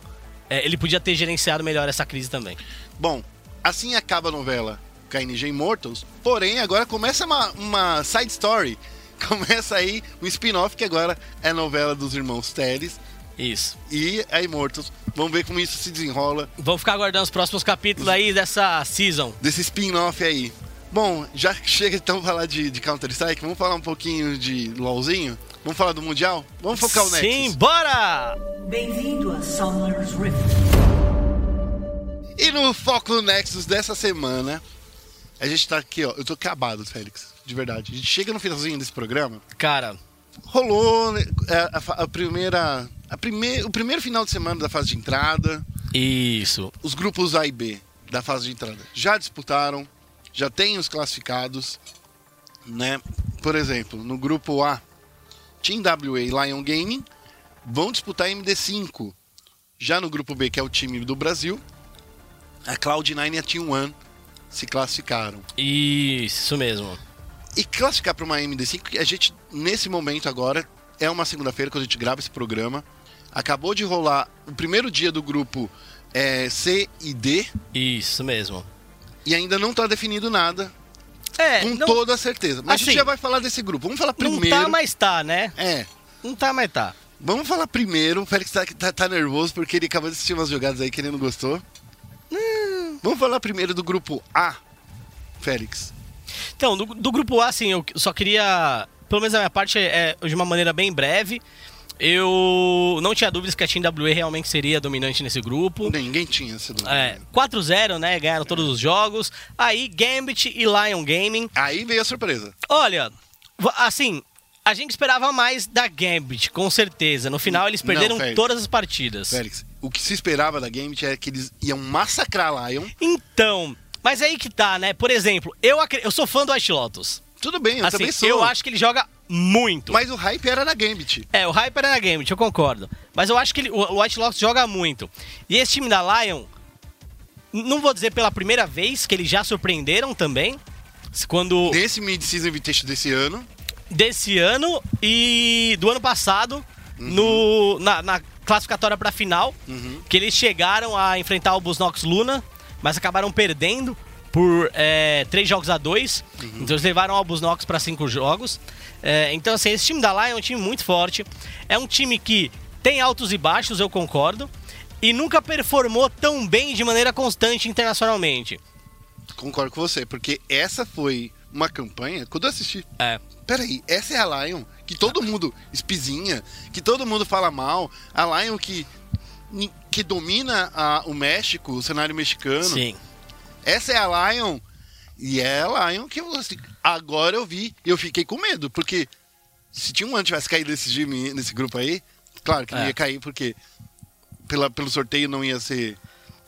é, ele podia ter gerenciado melhor essa crise também. Bom, assim acaba a novela KNG Immortals, porém agora começa uma, uma side story. Começa aí um spin-off que agora é a novela dos irmãos Teles Isso. e a Immortals. Vamos ver como isso se desenrola Vamos ficar aguardando os próximos capítulos aí dessa season. desse spin-off aí. Bom, já que chega então falar de, de Counter-Strike, vamos falar um pouquinho de LoLzinho? Vamos falar do Mundial? Vamos focar o Nexus. Sim, bora! Bem-vindo a Summer's Rift. E no Foco Nexus dessa semana, a gente tá aqui, ó. Eu tô acabado, Félix, de verdade. A gente chega no finalzinho desse programa, Cara, rolou né, a, a- a primeira. A prime, o primeiro final de semana da fase de entrada. isso. Os grupos A e B da fase de entrada já disputaram, já tem os classificados, né? Por exemplo, no grupo A, Team WA e Lion Gaming vão disputar MD5. Já no grupo B, que é o time do Brasil, a Cloud9 e a Team One se classificaram. Isso mesmo. E classificar para uma MD5, a gente, nesse momento agora, é uma segunda-feira quando a gente grava esse programa. Acabou de rolar o primeiro dia do grupo é, C e D, Isso mesmo. e ainda não está definido nada, É, com não, toda certeza. Mas a Assim, gente já vai falar desse grupo. Vamos falar não primeiro. tá, mas tá, né? É. Não tá, mas tá. Vamos falar primeiro. O Félix tá, tá- tá nervoso porque ele acabou de assistir umas jogadas aí que ele não gostou. Vamos falar primeiro do grupo A, Félix. Então, do, do grupo A, assim, eu só queria, pelo menos a minha parte, é, de uma maneira bem breve. Eu não tinha dúvidas que a Team WA realmente seria dominante nesse grupo. Ninguém tinha essa dúvida. É, 4-0, né? Ganharam todos os jogos. Aí, Gambit e Lion Gaming. Aí veio a surpresa. Olha, assim, a gente esperava mais da Gambit, com certeza. No final, eles Não, perderam Félix. todas as partidas. Félix, o que se esperava da Gambit é que eles iam massacrar a Lion. Então, mas aí que tá, né? Por exemplo, eu, eu sou fã do White Lotus. Tudo bem, eu assim, também sou. eu acho que ele joga muito. Mas o hype era na Gambit. É, o Hyper é na Gambit, eu concordo. Mas eu acho que ele- o White Lotus joga muito. E esse time da Lion, não vou dizer pela primeira vez, que eles já surpreenderam também. Quando Nesse Mid-Season Invitation desse ano. desse ano e do ano passado, no, na, na classificatória pra final, que eles chegaram a enfrentar o Busnox Luna, mas acabaram perdendo por é, três jogos a dois. Então eles levaram o Busnox pra cinco jogos. É, então, assim, esse time da Lion é um time muito forte. É um time que tem altos e baixos, eu concordo. E nunca performou tão bem de maneira constante internacionalmente. Concordo com você, porque essa foi uma campanha. Quando eu assisti, É. peraí, essa é a Lion que todo mundo espizinha, que todo mundo fala mal. A Lion que, que domina a- o México, o cenário mexicano. Sim. Essa é a Lion. E é a Lion que eu, assim, agora eu vi e eu fiquei com medo, porque se tinha um ano tivesse caído nesse nesse grupo aí, claro que não É. ia cair, porque pela, pelo sorteio não ia ser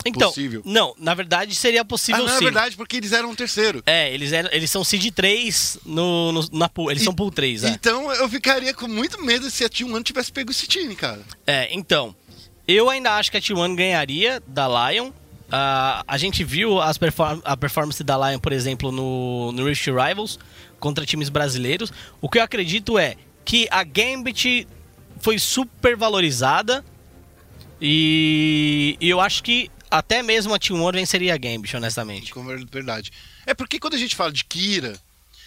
Então, possível. não, na verdade seria Ah, possível não é sim. verdade, porque eles eram o terceiro. É, eles, eram, eles são seed 3 no, no- na pool. Eles E- são pool 3, é. Então eu ficaria com muito medo se a T1 tivesse pego esse time, cara. É, então. Eu ainda acho que a T1 ganharia da Lion. Ah, a gente viu as perform a performance da Lion, por exemplo, no, no Rift Rivals contra times brasileiros. O que eu acredito é que a Gambit foi super valorizada. E, e eu acho que até mesmo a T1 venceria a Gambit, honestamente. Ver- verdade. É porque quando a gente fala de Kira,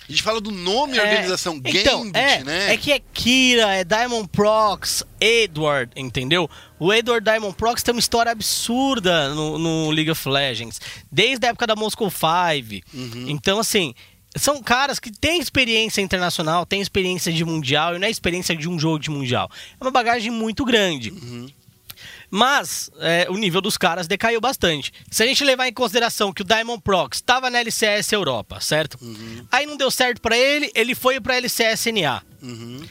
a gente fala do nome e É, organização então, Gambit, é, né? É que é Kira, é Diamond Prox, Edward, entendeu? O Edward Diamond Prox tem uma história absurda no, no League of Legends, desde a época da Moscow 5. Uhum. Então, assim, são caras que têm experiência internacional, têm experiência de mundial, e não é experiência de um jogo de mundial. É uma bagagem muito grande. Uhum. Mas é, o nível dos caras decaiu bastante. Se a gente levar em consideração que o Diamond Prox estava na LCS Europa, certo? Uhum. Aí não deu certo pra ele, ele foi pra LCS-NA. Uhum.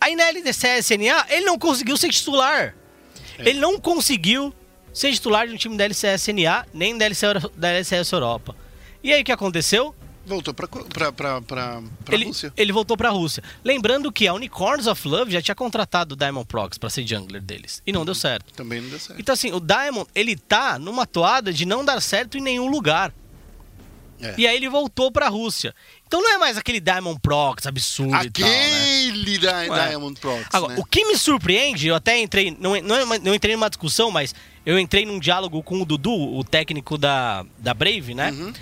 Aí na LCS-NA, ele não conseguiu ser titular. É. Ele não conseguiu ser titular de um time da LCS-NA, nem da LCS, da LCS Europa. E aí o que aconteceu? Voltou pra, co- pra, pra, pra, pra ele, Rússia. ele voltou pra Rússia. Lembrando que a Unicorns of Love já tinha contratado o Diamond Prox pra ser jungler deles. E não deu certo. Também não deu certo. Então, assim, o Diamond, ele tá numa toada de não dar certo em nenhum lugar. É. E aí ele voltou pra Rússia. Então não é mais aquele Diamond Prox absurdo e tal, né? Aquele Ué. Diamond Prox, Agora, né? o que me surpreende, eu até entrei, não, não, é não entrei numa discussão, mas eu entrei num diálogo com o Dudu, o técnico da, da Brave, né? Uhum.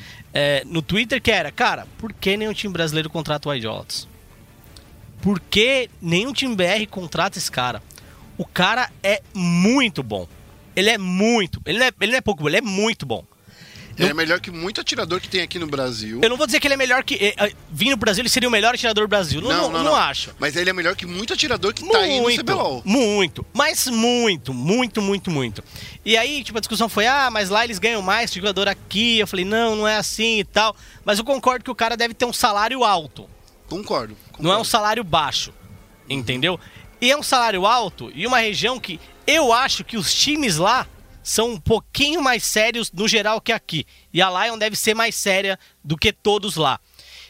É, no Twitter, que era, cara, por que nenhum time brasileiro contrata o Idiots? Por que nenhum time BR contrata esse cara? O cara é muito bom. Ele é muito. Ele não é, ele não é pouco bom, ele é muito bom. Ele é melhor que muito atirador que tem aqui no Brasil. Eu não vou dizer que ele é melhor que. eh, eh, Vindo pro Brasil, ele seria o melhor atirador do Brasil. Não, não, não, acho. Mas ele é melhor que muito atirador que tá aí no CBLOL. Muito, mas muito, muito, muito, muito. E aí, tipo, a discussão foi, ah, mas lá eles ganham mais jogador aqui. Eu falei, não, não é assim e tal. Mas eu concordo que o cara deve ter um salário alto, Concordo. não é um concordo. salário baixo, entendeu? E é um salário alto e uma região que eu acho que os times lá são um pouquinho mais sérios no geral que aqui. E a Lion deve ser mais séria do que todos lá.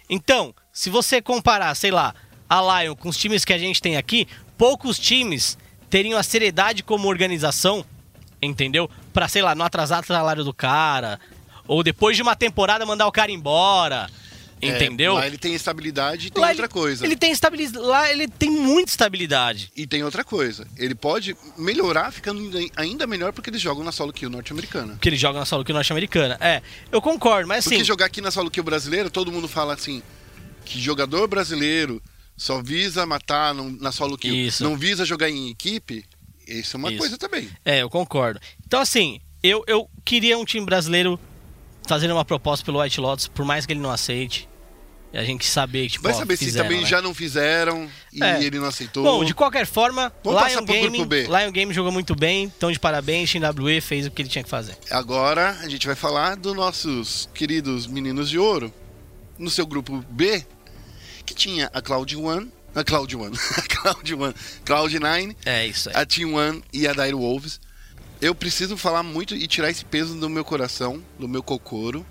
Então, se você comparar, sei lá, a Lion com os times que a gente tem aqui, poucos times teriam a seriedade como organização, entendeu? Pra, sei lá, não atrasar o salário do cara, ou depois de uma temporada mandar o cara embora, É, entendeu? Lá ele tem estabilidade e tem Lá outra ele- coisa. Ele tem estabilidade. Lá ele tem muita estabilidade. E tem outra coisa. Ele pode melhorar ficando ainda- melhor porque eles jogam na solo kill norte-americana. Porque ele joga na solo que norte-americana. É, eu concordo, mas assim. Porque jogar aqui na solo kill brasileira, todo mundo fala assim, que jogador brasileiro só visa matar no- na solo kill, Isso. não visa jogar em equipe, isso é uma Isso. coisa também. É, eu concordo. Então, assim, eu, eu queria um time brasileiro fazendo uma proposta pelo White Lotus, por mais que ele não aceite. A gente saber, tipo, Vai ó, saber se fizeram, também né? já não fizeram e É. ele não aceitou. Bom, de qualquer forma, Vamos Lion Game. Lion Game jogou muito bem, então de parabéns, XWE fez o que ele tinha que fazer. Agora a gente vai falar dos nossos queridos meninos de ouro no seu grupo B, que tinha a Cloud One, a Cloud One, a Cloud One, Cloud Nine, É isso aí. a Team One e a Dire Wolves. Eu preciso falar muito e tirar esse peso do meu coração, do meu cocoro,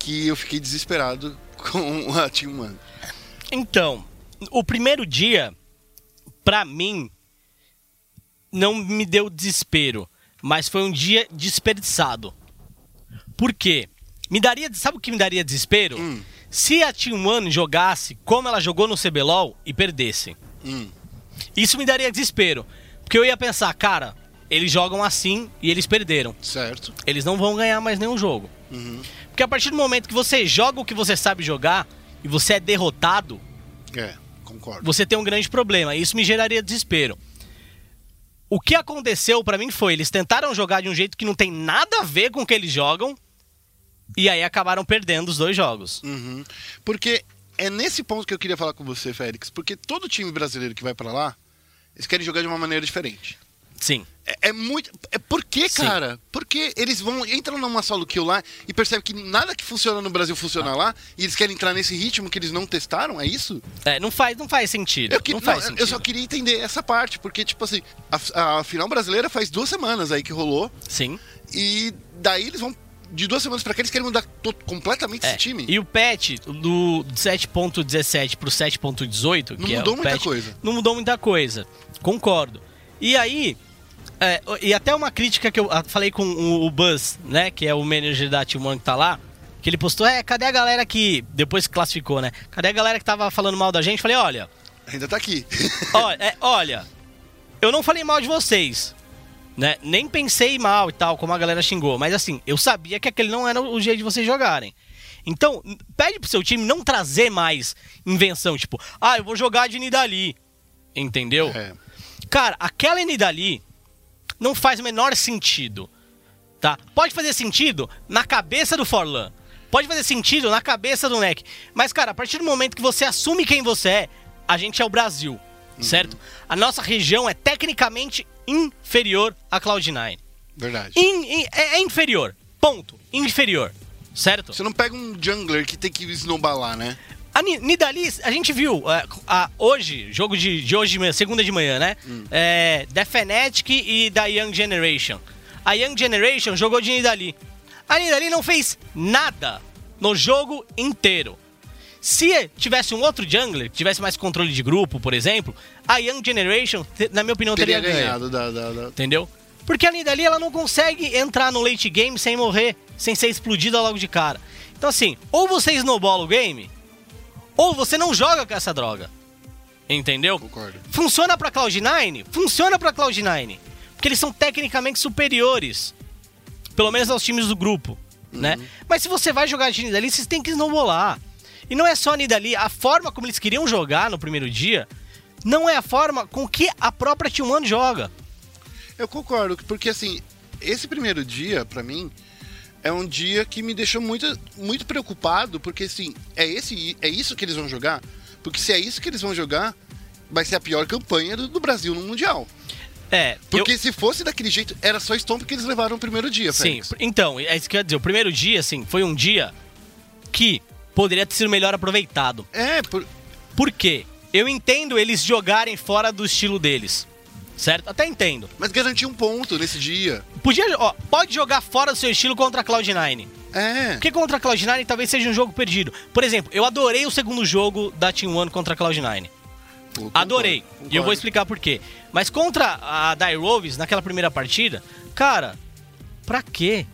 que eu fiquei desesperado com a Team One. Então, o primeiro dia, pra mim, não me deu desespero, mas foi um dia desperdiçado. Por quê? Me daria, sabe o que me daria desespero? Hum. Se a Team One jogasse como ela jogou no CBLOL e perdesse. Hum, Isso me daria desespero. Porque eu ia pensar, cara, eles jogam assim e eles perderam. certo. Eles não vão ganhar mais nenhum jogo. Uhum. Porque a partir do momento que você joga o que você sabe jogar e você é derrotado, É, concordo. você tem um grande problema. E isso me geraria desespero. O que aconteceu pra mim foi, eles tentaram jogar de um jeito que não tem nada a ver com o que eles jogam, e aí acabaram perdendo os dois jogos. Uhum. Porque é nesse ponto que eu queria falar com você, Félix. Porque todo time brasileiro que vai pra lá, eles querem jogar de uma maneira diferente. Sim. É, é muito. É por que, Sim. cara? Porque eles vão. entram numa solo kill lá e percebem que nada que funciona no Brasil funciona lá e eles querem entrar nesse ritmo que eles não testaram? É isso? É, não faz, não faz sentido. Eu, que- não não, faz sentido. eu só queria entender essa parte, porque, tipo assim, a, a final brasileira faz duas semanas aí que rolou Sim. e daí eles vão. De duas semanas pra cá, eles querem mudar completamente É. esse time. E o patch do 7.17 pro 7.18, Não que é mudou o muita patch, coisa. Não mudou muita coisa. Concordo. E aí, é, e até uma crítica que eu falei com o, Buzz, né, que é o manager da T1 que tá lá, que ele postou, é, cadê a galera que, depois que classificou, né, cadê a galera que tava falando mal da gente? Falei, olha, Ainda tá aqui. olha, é, olha, eu não falei mal de vocês, né? Nem pensei mal e tal, como a galera xingou. Mas assim, eu sabia que aquele não era o jeito de vocês jogarem. Então, pede pro seu time não trazer mais invenção, tipo, ah, eu vou jogar de Nidali. Entendeu? É. Cara, aquela Nidali não faz o menor sentido. Tá? Pode fazer sentido na cabeça do Forlan. Pode fazer sentido na cabeça do Neck. Mas, cara, a partir do momento que você assume quem você é, a gente é o Brasil. Certo? A nossa região é tecnicamente inferior à Cloud9. Verdade. In- in- é, é inferior. Ponto. Inferior. Certo? Você não pega um jungler que tem que snowbar lá, né? A Ni- Nidalee, a gente viu é, a- hoje, jogo de, de hoje de manhã, segunda de manhã, né? É, da Fnatic e da Young Generation. A Young Generation jogou de Nidalee. A Nidalee não fez nada no jogo inteiro. Se tivesse um outro jungler, que tivesse mais controle de grupo, por exemplo, a Young Generation, na minha opinião, teria, Teria ganhado da, da, da- Entendeu? Porque a Nidalee ela não consegue entrar no late game sem morrer, sem ser explodida logo de cara. Então assim, ou você snowball o game, ou você não joga com essa droga. Entendeu? Concordo. Funciona pra Cloud9? Funciona pra Cloud9. Porque eles são tecnicamente superiores. Pelo menos aos times do grupo, né? Mas se você vai jogar de Nidalee, vocês têm que snowballar. E não é só a Nidalee, a forma como eles queriam jogar no primeiro dia não é a forma com que a própria T1 joga. Eu concordo, porque assim, esse primeiro dia, pra mim, é um dia que me deixou muito, muito preocupado, porque assim, é, esse, é isso que eles vão jogar? Porque se é isso que eles vão jogar, vai ser a pior campanha do, do Brasil no Mundial. É, Porque eu- se fosse daquele jeito, era só Stomp que eles levaram no primeiro dia, Sim, Félix. então, é isso que eu ia dizer. O primeiro dia, assim, foi um dia que poderia ter sido melhor aproveitado. É, por... Por quê? Eu entendo eles jogarem fora do estilo deles. Certo? Até entendo. mas garantiu um ponto nesse dia. Podia, ó, pode jogar fora do seu estilo contra a Cloud9. É. Porque contra a Cloud9 talvez seja um jogo perdido. Por exemplo, eu adorei o segundo jogo da Team One contra a Cloud9. Pô, concordo, Adorei. E eu vou explicar por quê. Mas contra a Dire Wolves, naquela primeira partida, cara, pra quê?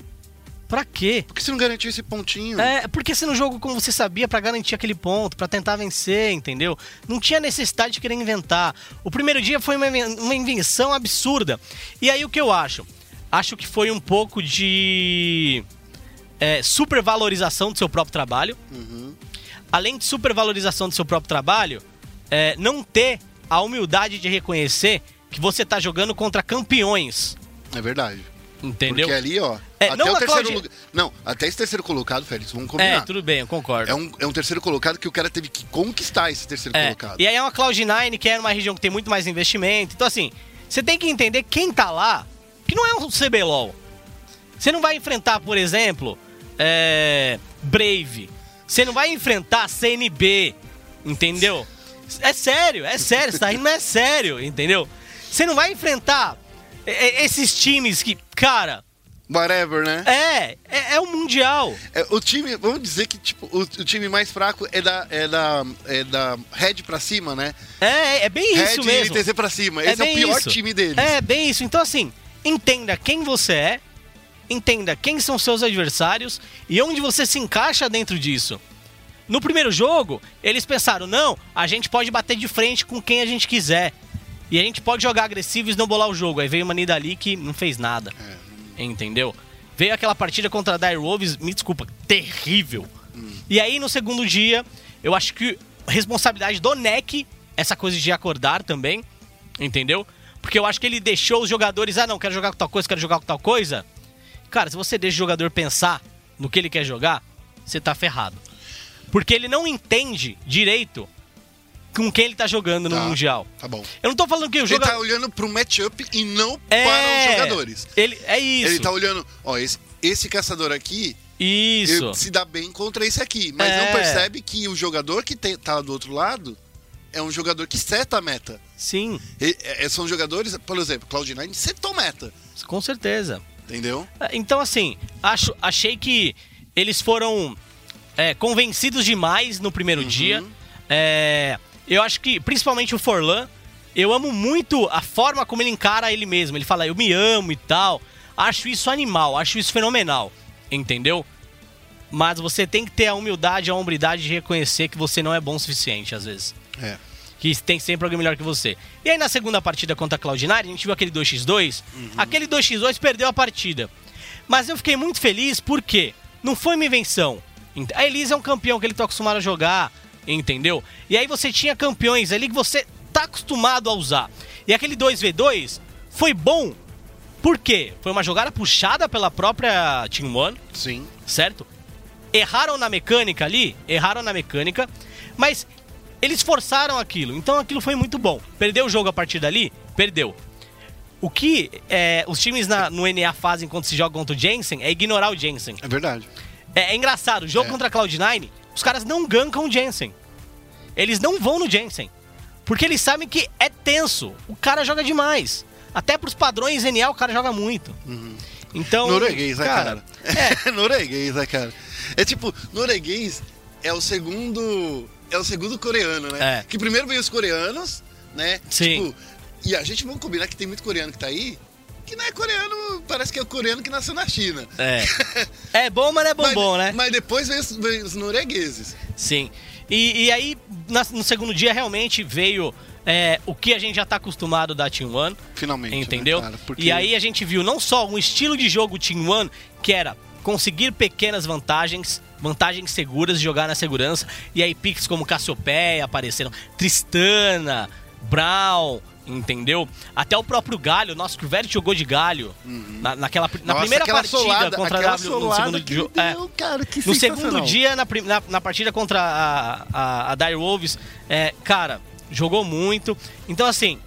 Pra quê? Por que você não garantiu esse pontinho? É, porque você não jogou como você sabia pra garantir aquele ponto, pra tentar vencer, entendeu? Não tinha necessidade de querer inventar. O primeiro dia foi uma invenção absurda. E aí o que eu acho? Acho que foi um pouco de é, supervalorização do seu próprio trabalho. Além de supervalorização do seu próprio trabalho, é, não ter a humildade de reconhecer que você tá jogando contra campeões. É verdade. Entendeu? Porque ali, ó. É, até não o terceiro. Não, até esse terceiro colocado, Félix, vamos É, combinar. tudo bem, eu concordo. É um, é um terceiro colocado que o cara teve que conquistar esse terceiro É, colocado. E aí é uma Cloud9 que é numa região que tem muito mais investimento. Então, assim, você tem que entender quem tá lá, que não é um CBLOL. Você não vai enfrentar, por exemplo, é, Brave. Você não vai enfrentar CNB, entendeu? É sério, é sério, você tá rindo, mas é sério, entendeu? Você não vai enfrentar é, é, esses times que, cara, Whatever, né? é, é, é o Mundial. É, o time, vamos dizer que tipo, o, o time mais fraco é da, é da, é da Red pra cima, né? É, é bem Red isso e mesmo. NTZ pra cima. É Esse é, o bem pior isso. time deles. É, bem isso. Então, assim, entenda quem você é, entenda quem são seus adversários e onde você se encaixa dentro disso. No primeiro jogo, eles pensaram, não, a gente pode bater de frente com quem a gente quiser. E a gente pode jogar agressivo e snowballar o jogo. Aí veio uma Nidali que não fez nada. Entendeu? Veio aquela partida contra a Dire Wolves, me desculpa, terrível. E aí, no segundo dia, eu acho que responsabilidade do NEC, essa coisa de acordar também, entendeu? Porque eu acho que ele deixou os jogadores, ah não, quero jogar com tal coisa, quero jogar com tal coisa. Cara, se você deixa o jogador pensar no que ele quer jogar, você tá ferrado. Porque ele não entende direito com quem ele tá jogando no Tá, Mundial. Tá bom. Eu não tô falando que o Ele jogador... tá olhando pro matchup e não É, para os jogadores. Ele, é isso. Ele tá olhando, ó, esse, esse caçador aqui Isso. ele se dá bem contra esse aqui. Mas É. não percebe que o jogador que tem, tá do outro lado é um jogador que seta a meta. Sim, E- é- são jogadores, por exemplo, Cloud9 setou meta. com certeza. Entendeu? Então, assim, acho, achei que eles foram é, convencidos demais no primeiro dia. É, eu acho que, principalmente o Forlan, eu amo muito a forma como ele encara ele mesmo. Ele fala, eu me amo e tal. Acho isso animal, acho isso fenomenal. Entendeu? Mas você tem que ter a humildade, a hombridade de reconhecer que você não é bom o suficiente, às vezes É. que tem sempre alguém melhor que você. E aí na segunda partida contra a Cloud9, a gente viu aquele 2x2. Aquele 2x2 perdeu a partida. Mas eu fiquei muito feliz porque não foi uma invenção. A Elise é um campeão que ele tá acostumado a jogar, entendeu? E aí você tinha campeões ali que você tá acostumado a usar. E aquele 2v2 foi bom. Por quê? Foi uma jogada puxada pela própria Team One Sim. certo? Erraram na mecânica ali, erraram na mecânica, mas eles forçaram aquilo, então aquilo foi muito bom. Perdeu o jogo a partir dali? Perdeu. O que é, os times na- no NA fazem quando se joga contra o Jensen é ignorar o Jensen. É verdade. É, é engraçado, o jogo É. contra a Cloud9, os caras não gankam o Jensen. Eles não vão no Jensen. Porque eles sabem que é tenso. O cara joga demais. Até pros padrões NA o cara joga muito. Então. Norueguês, né, cara? É, É, norueguês, né, cara? É tipo, norueguês é o segundo. É o segundo coreano, né? É. Que primeiro veio os coreanos, né? Sim. Tipo, e a gente vamos combinar que tem muito coreano que tá aí que não é coreano, parece que é o coreano que nasceu na China. É. É bom, mas não é bombom, mas, né? Mas depois veio, os- veio os noruegueses. Sim. E, e aí, na- no segundo dia, realmente veio é, o que a gente já tá acostumado da Team One. Finalmente. Entendeu? Né, cara? Porque- E aí a gente viu não só um estilo de jogo Team One, que era conseguir pequenas vantagens, vantagens seguras, jogar na segurança. E aí picks como Cassiopeia apareceram, Tristana, Brown, entendeu? Até o próprio Galho, nosso Crivert jogou de Galho na, naquela, na Uhum. Nossa, primeira partida solada, contra a W no segundo que ele É. cara, que No segundo dia, na, na, na partida contra a, a, a Dire Wolves, é, cara, jogou muito. Então, assim,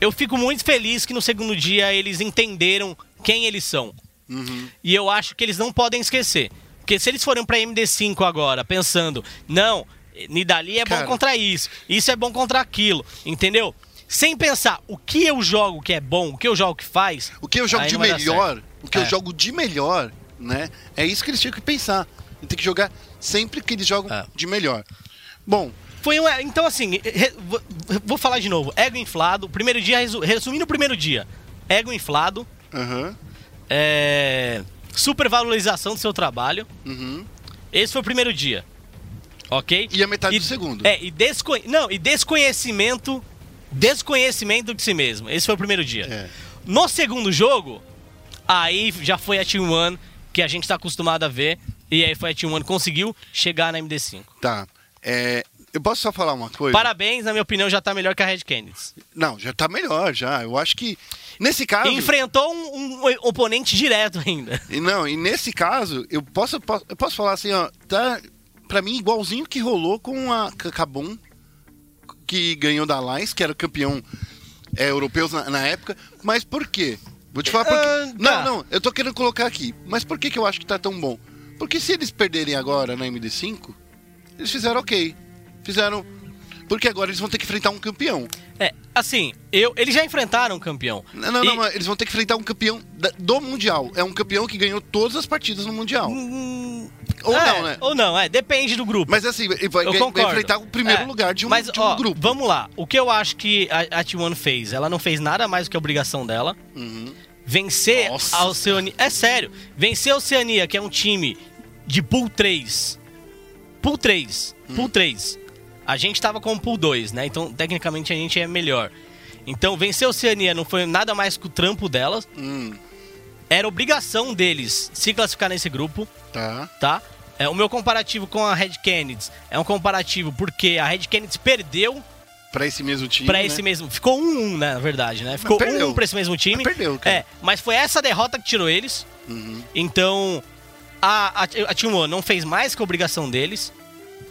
eu fico muito feliz que no segundo dia eles entenderam quem eles são. Uhum. E eu acho que eles não podem esquecer. Porque se eles forem pra MD5 agora, pensando, não, Nidali é Cara. bom contra isso, isso é bom contra aquilo, entendeu? Sem pensar o que eu jogo que é bom, o que eu jogo que faz. O que eu jogo de melhor, o que É. eu jogo de melhor, né? É isso que eles tinham que pensar. Tem que jogar sempre que eles jogam É. de melhor. Bom, Foi um. Então, assim, re- vou, vou falar de novo. Ego inflado. Primeiro dia, resu- resumindo o primeiro dia. Ego inflado. aham, É, supervalorização do seu trabalho. uhum. Esse foi o primeiro dia. Ok? E a metade do segundo. É, e, desconhe, não, e desconhecimento. Desconhecimento de si mesmo. Esse foi o primeiro dia. É. No segundo jogo, aí já foi a Team One que a gente tá acostumado a ver. E aí foi a Team One que conseguiu chegar na MD5. Tá. É, eu posso só falar uma coisa? Parabéns, na minha opinião, já tá melhor que a Red Canids. Não, já tá melhor, já. Eu acho que nesse caso. Enfrentou um, um oponente direto ainda. E Não, e nesse caso, eu posso, eu posso falar assim, ó, tá pra mim igualzinho que rolou com a Cabum, que ganhou da Alliance, que era campeão é, europeu na, na época. Mas por quê? Vou te falar por quê. Não, tá. não, eu tô querendo colocar aqui. Mas por que, que eu acho que tá tão bom? Porque se eles perderem agora na MD5, eles fizeram ok. Fizeram. Porque agora eles vão ter que enfrentar um campeão. É, assim, eu, eles já enfrentaram um campeão. Não, não, E- não, mas eles vão ter que enfrentar um campeão da- do Mundial. É um campeão que ganhou todas as partidas no Mundial. Hum, Ou é, não, né? Ou não, é, depende do grupo. Mas assim, vai, vai enfrentar o primeiro É, lugar de um, Mas, de um ó, grupo. Vamos lá. O que eu acho que a, a T1 fez? Ela não fez nada mais do que a obrigação dela. Vencer Nossa. a Oceania. É sério. Vencer a Oceania, que é um time de Pool 3. Pool 3. Hum. Pool 3. A gente tava com o Pool 2, né? Então, tecnicamente, a gente é melhor. Então, vencer a Oceania não foi nada mais que o trampo delas. Hum, Era obrigação deles se classificar nesse grupo tá. tá? É, o meu comparativo com a Red Kennedy é um comparativo porque a Red Kennedy perdeu Pra esse mesmo time. pra né? esse mesmo. Ficou 1-1, né, na verdade, né? Ficou perdeu. 1-1 pra esse mesmo time. Mas perdeu, cara. É, mas foi essa derrota que tirou eles. Uhum. Então, a, a, a Team One não fez mais que a obrigação deles,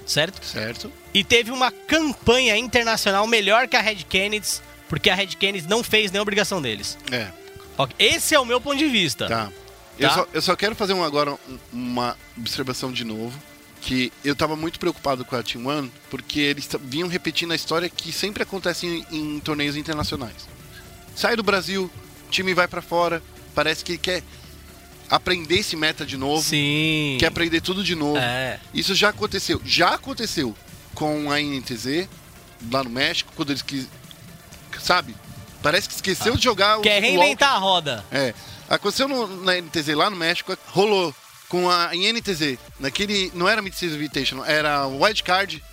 certo? Certo. E teve uma campanha internacional melhor que a Red Kennedy, porque a Red Kennedy não fez nem obrigação deles. É, Esse é o meu ponto de vista. tá. Eu, Tá. só, eu só quero fazer um, agora um- uma observação de novo. Que eu tava muito preocupado com a Team One, porque eles vinham repetindo a história que sempre acontece em, em torneios internacionais. Sai do Brasil, o time vai pra fora, parece que quer aprender esse meta de novo, Sim. quer aprender tudo de novo. É. Isso já aconteceu. Já aconteceu com a INTZ lá no México, quando eles quis. Sabe? Parece que esqueceu de jogar o. Quer o reinventar a roda. É. Aconteceu no- na NTZ lá no México, rolou com a INTZ. Naquele. Não era Mid-Season Invitation, era o Wildcard.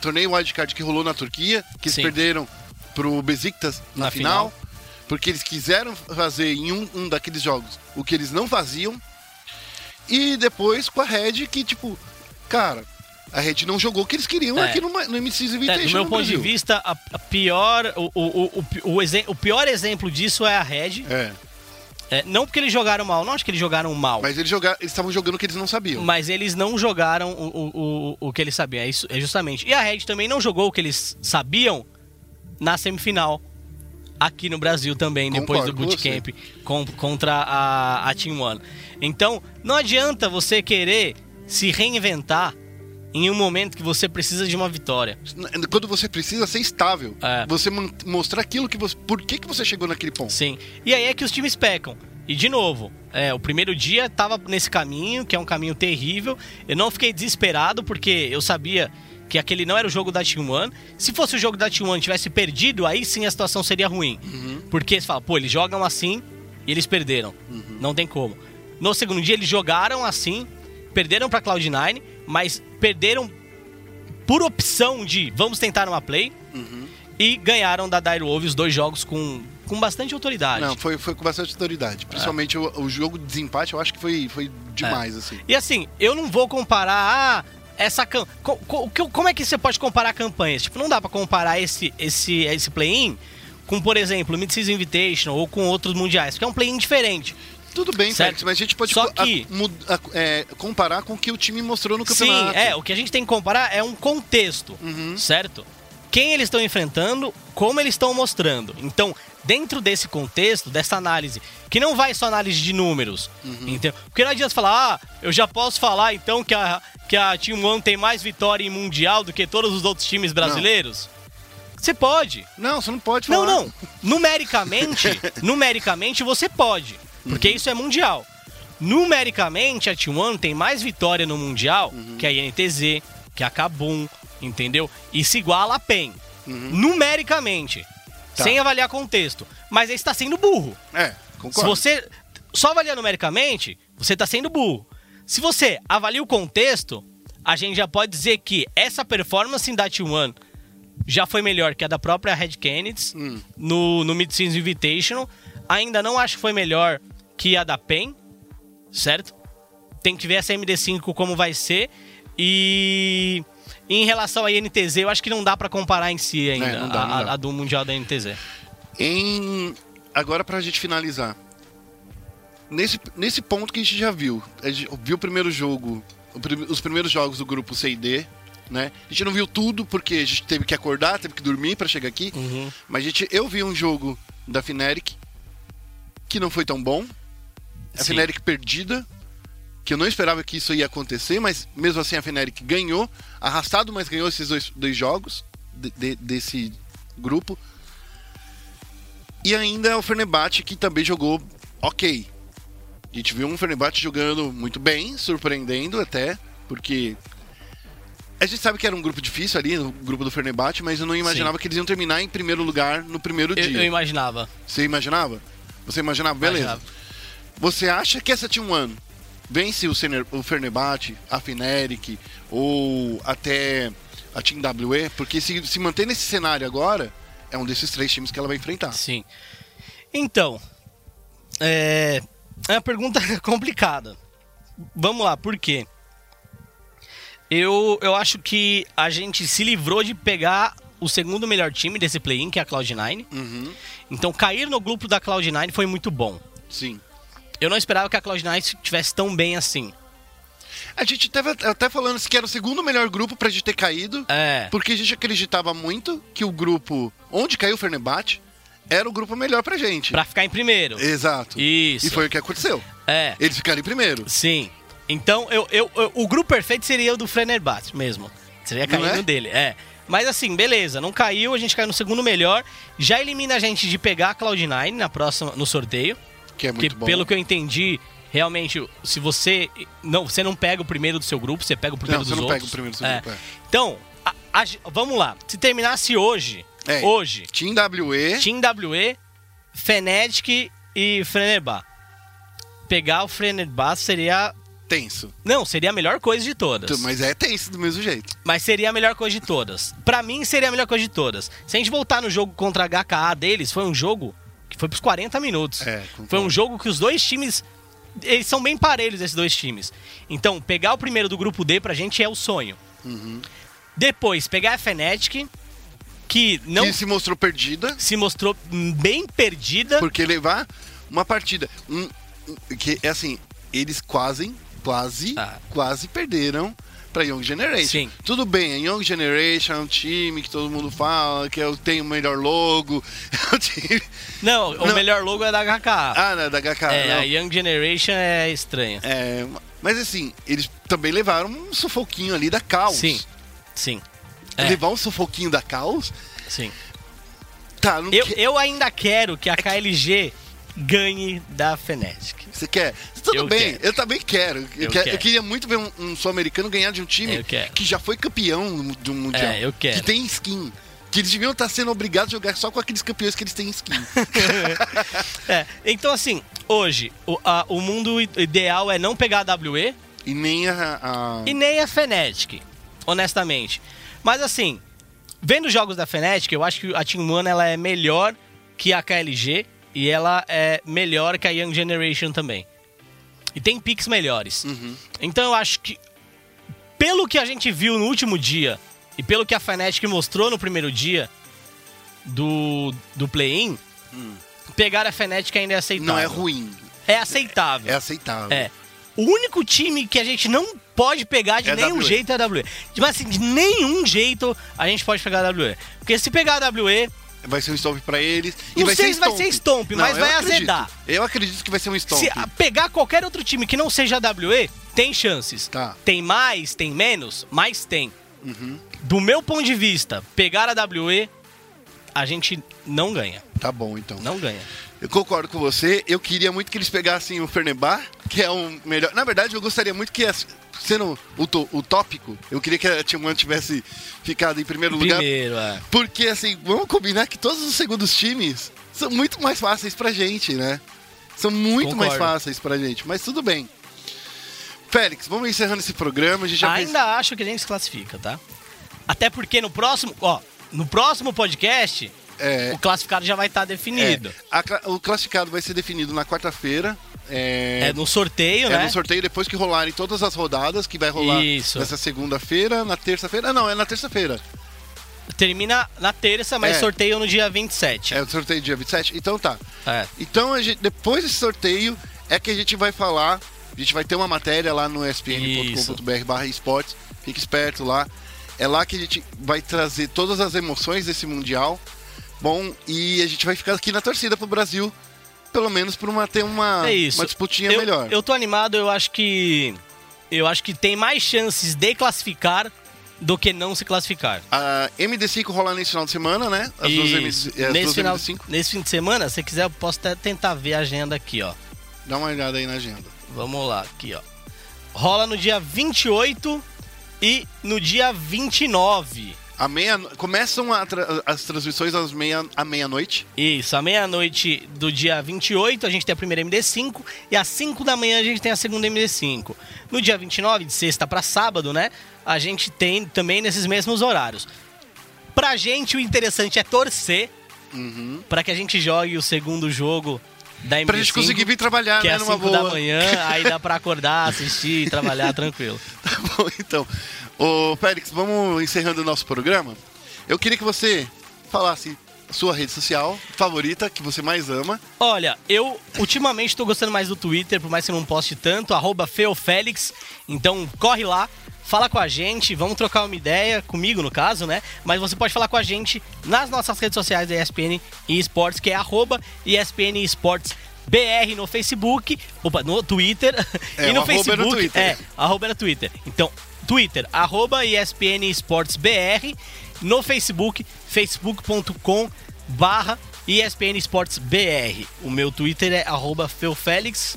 Torneio Wildcard que rolou na Turquia, que eles Sim. perderam pro Besiktas na, Na final, final. Porque eles quiseram fazer em um, um daqueles jogos o que eles não faziam. E depois com a Red, que tipo, cara, a Red não jogou o que eles queriam É. aqui no, no MC É, Invitation. do meu ponto de Brasil. vista, a, a pior, o, o, o, o, pior exemplo disso é a Red. É, É, não porque eles jogaram mal, não acho que eles jogaram mal. Mas, mas eles jogaram, eles estavam jogando o que eles não sabiam. eles não jogaram o, o, o, o que eles sabiam. É, isso, é justamente. E a Red também não jogou o que eles sabiam na semifinal. Aqui no Brasil também, depois Concordo do com bootcamp com, contra a, a Team One. Então, não adianta você querer se reinventar em um momento que você precisa de uma vitória. Quando você precisa ser estável, É. você mostrar aquilo que você. Por que, que você chegou naquele ponto? Sim. E aí é que os times pecam. E de novo, é, o primeiro dia tava nesse caminho, que é um caminho terrível. Eu não fiquei desesperado, porque eu sabia que aquele não era o jogo da Team One. Se fosse o jogo da Team One tivesse perdido, aí sim a situação seria ruim. Porque você fala, pô, eles jogam assim, E eles perderam. Não tem como. No segundo dia eles jogaram assim, perderam pra Cloud9, mas perderam por opção de vamos tentar uma play e ganharam da Dire Wolves dois jogos com, com bastante autoridade. Não, foi, foi com bastante autoridade. Principalmente o, o jogo de desempate, eu acho que foi, foi demais, assim. E assim, eu não vou comparar ah, essa cam- co- co- que- como é que você pode comparar campanhas? Tipo, não dá pra comparar esse esse esse play-in com, por exemplo, Mid-Season Invitational ou com outros mundiais, porque é um play-in diferente. Tudo bem, Certo. Félix, mas a gente pode Só a- que- mud- a- é, comparar com o que o time mostrou no Sim, campeonato. é, o que a gente tem que comparar é um contexto, Uhum. certo? Quem eles estão enfrentando, como eles estão mostrando. Então, dentro desse contexto, dessa análise, que não vai só análise de números, Uhum. entendeu? Porque não adianta falar, ah, eu já posso falar então que a, que a Team One tem mais vitória em Mundial do que todos os outros times brasileiros? Você pode. Não, você não pode Não, falar. não. Numericamente, numericamente você pode, porque Uhum. isso é mundial. Numericamente, a T1 tem mais vitória no mundial Uhum. que a INTZ, que a Kabum, entendeu? E se iguala a PEN. Numericamente, Uhum. Tá. sem avaliar contexto. Mas aí você tá sendo burro. É, Se concordo. você só avaliar numericamente, você tá sendo burro. Se você avalia o contexto, a gente já pode dizer que essa performance da T1 já foi melhor que a da própria Red Kennedy Hum. no, no Mid-Season Invitational. Ainda não acho que foi melhor que a da PEN, certo? Tem que ver essa MD5 como vai ser. E em relação à INTZ, eu acho que não dá pra comparar em si ainda É, não dá, a, não dá. a- a do Mundial da NTZ. Em... Agora, pra gente finalizar. Nesse, nesse ponto que a gente já viu, a gente viu o primeiro jogo, os primeiros jogos do grupo C e D, né? A gente não viu tudo porque a gente teve que acordar, teve que dormir pra chegar aqui. Uhum. Mas a gente, eu vi um jogo da Fnatic que não foi tão bom. A Sim. Fnatic perdida, que eu não esperava que isso ia acontecer, mas mesmo assim a Fnatic ganhou, arrastado, mas ganhou esses dois, dois jogos de- de- desse grupo. E ainda o Fenerbahçe que também jogou ok. A gente viu um Fenerbahçe jogando muito bem, surpreendendo até, porque a gente sabe que era um grupo difícil ali, no grupo do Fenerbahçe, mas eu não imaginava que eles iam terminar em primeiro lugar no primeiro Eu, dia. eu imaginava. Você imaginava? Você imaginava? Beleza. Imaginava. Você acha que essa Team One vence o, Fener, o Fenerbahçe, a Fnatic ou até a Team WE? Porque se, se manter nesse cenário agora, é um desses três times que ela vai enfrentar. Sim. Então, é, é uma pergunta complicada. Vamos lá, por quê? Eu, eu acho que a gente se livrou de pegar o segundo melhor time desse play-in, que é a Cloud9. Uhum. Então, cair no grupo da Cloud9 foi muito bom. Sim. Eu não esperava que a Cloud9 estivesse tão bem assim. A gente teve até falando que era o segundo melhor grupo pra gente ter caído, É. porque a gente acreditava muito que o grupo onde caiu o Fenerbahçe era o grupo melhor pra gente. Pra ficar em primeiro. Exato. Isso. E foi o que aconteceu. É. Eles ficaram em primeiro. Sim. Então, eu, eu, eu- o grupo perfeito seria o do Fenerbahçe mesmo. Seria caindo é? dele, é. Mas assim, beleza, não caiu, a gente caiu no segundo melhor. Já elimina a gente de pegar a Cloud9 na próxima, no sorteio. Que é muito bom. pelo que eu entendi, realmente, se você. Não, você não pega o primeiro do seu grupo, você pega o primeiro Não, dos você não outros. pega o primeiro do seu É. grupo, é. Então, a- a- vamos lá. Se terminasse hoje, É. hoje, Team WE. Team WE, Fnatic e Fenerbahçe. Pegar o Fenerbahçe seria Tenso. não, seria a melhor coisa de todas. Mas é tenso do mesmo jeito. Mas seria a melhor coisa de todas. Pra mim, seria a melhor coisa de todas. Se a gente voltar no jogo contra a HKA deles, foi um jogo que foi pros 40 minutos. É, foi um jogo que os dois times. Eles são bem parelhos, esses dois times. Então, pegar o primeiro do grupo D pra gente é o sonho. Uhum. Depois, pegar a Fnatic, que não Que se mostrou perdida, se mostrou bem perdida. porque levar uma partida. Um, que é assim, eles quase, quase, Ah. quase perderam pra Young Generation. Sim. Tudo bem, a Young Generation é um time que todo mundo fala que eu tenho o melhor logo. É. Não, o Não. melhor logo é da HKA. Ah, né, da HK. é, não. a Young Generation é estranha. É, mas assim, eles também levaram um sufoquinho ali da Caos. Sim, sim. É, Levar um sufoquinho da Caos? sim. Tá, não Eu, que- eu ainda quero que a KLG ganhe da Fnatic. Você quer? Tudo Eu bem, quero. eu também quero. Eu, Eu quero- eu queria muito ver um, um sul-americano ganhar de um time quero. que já foi campeão um mundial. É, eu quero. Que tem skin. Que eles deviam estar sendo obrigados a jogar só com aqueles campeões que eles têm skin. É, então assim, hoje, o, a- o mundo ideal é não pegar a WE E nem a. a- e nem a Fnatic, honestamente. Mas assim, vendo os jogos da Fnatic, eu acho que a Team One ela é melhor que a KLG e ela é melhor que a Young Generation também. E tem picks melhores. Então eu acho que, pelo que a gente viu no último dia e pelo que a Fnatic mostrou no primeiro dia do, do play-in, pegar a Fnatic ainda é aceitável. Não é ruim. É aceitável. É aceitável. É. O único time que a gente não pode pegar de É nenhum WE. jeito a WE. Tipo assim, de nenhum jeito a gente pode pegar a WE. Porque se pegar a WE, Vai ser um stomp pra eles. E Não vai sei ser se vai ser stomp, mas vai acredito. azedar. Eu acredito que vai ser um stomp. se pegar qualquer outro time que não seja a WE, tem chances. Tá. Tem mais, tem menos, mas tem. Uhum. Do meu ponto de vista, pegar a WE, a gente não ganha. Tá bom, então. Não ganha. Eu concordo com você. Eu queria muito que eles pegassem o Fernebar, que é um melhor. Na verdade, eu gostaria muito que, as- sendo o, tópico, eu queria que a Team One tivesse ficado em primeiro lugar. Primeiro, é. Porque, assim, vamos combinar que todos os segundos times são muito mais fáceis pra gente, né? São muito mais Concordo. fáceis pra gente, mas tudo bem. Félix, vamos encerrando esse programa. A gente já fez- Ainda acho que a gente se classifica, tá? Até porque no próximo, ó, no próximo podcast, É. o classificado já vai estar definido. É, a o classificado vai ser definido na quarta-feira. É, É, no sorteio, é né? no sorteio depois que rolarem todas as rodadas, que vai rolar Isso. nessa segunda-feira, na terça-feira. Ah, não, é na terça-feira. Termina na terça, mas É. sorteio no dia 27. É o sorteio dia 27? Então tá. É. Então, a gente, depois desse sorteio, é que a gente vai falar. A gente vai ter uma matéria lá no spn.com.br barra esportes. Fique esperto lá. É lá que a gente vai trazer todas as emoções desse Mundial. Bom, e a gente vai ficar aqui na torcida pro Brasil. Pelo menos por uma, ter uma, É isso. uma disputinha eu, melhor. Eu tô animado, eu acho que. Eu acho que tem mais chances de classificar do que não se classificar. A MD5 rola nesse final de semana, né? As duas, Isso. MD, as nesse, duas final, MD5. nesse fim de semana, se quiser, eu posso até tentar ver a agenda aqui, ó. Dá uma olhada aí na agenda. Vamos lá, aqui, ó. Rola no dia 28 e no dia 29. A meia, começam a tra- as transmissões às meia, à meia-noite. Isso, à meia-noite do dia 28 a gente tem a primeira MD5 e às 5 da manhã a gente tem a segunda MD5. No dia 29, de sexta para sábado, né? A gente tem também nesses mesmos horários. Pra gente, o interessante é torcer pra que a gente jogue o segundo jogo da MD5. Pra gente conseguir vir trabalhar, que é né? às Numa 5 boa. da manhã, aí dá pra acordar, assistir e trabalhar tranquilo. Bom, então. Ô, Félix, vamos encerrando o nosso programa. Eu queria que você falasse sua rede social favorita, que você mais ama. Olha, eu ultimamente tô gostando mais do Twitter, por mais que eu não poste tanto, arroba feofélix. Então corre lá, fala com a gente, vamos trocar uma ideia, comigo no caso, né? Mas você pode falar com a gente nas nossas redes sociais da ESPN e Esportes, que é arroba ESPN Esportes BR no Facebook, opa, no Twitter É, e o no arroba é no Facebook. Twitter. É, arroba é no Twitter. Então, Twitter, arroba ESPN Esportes BR, no Facebook, facebook.com barra ESPN Esportes BR. O meu Twitter é arroba feofélix.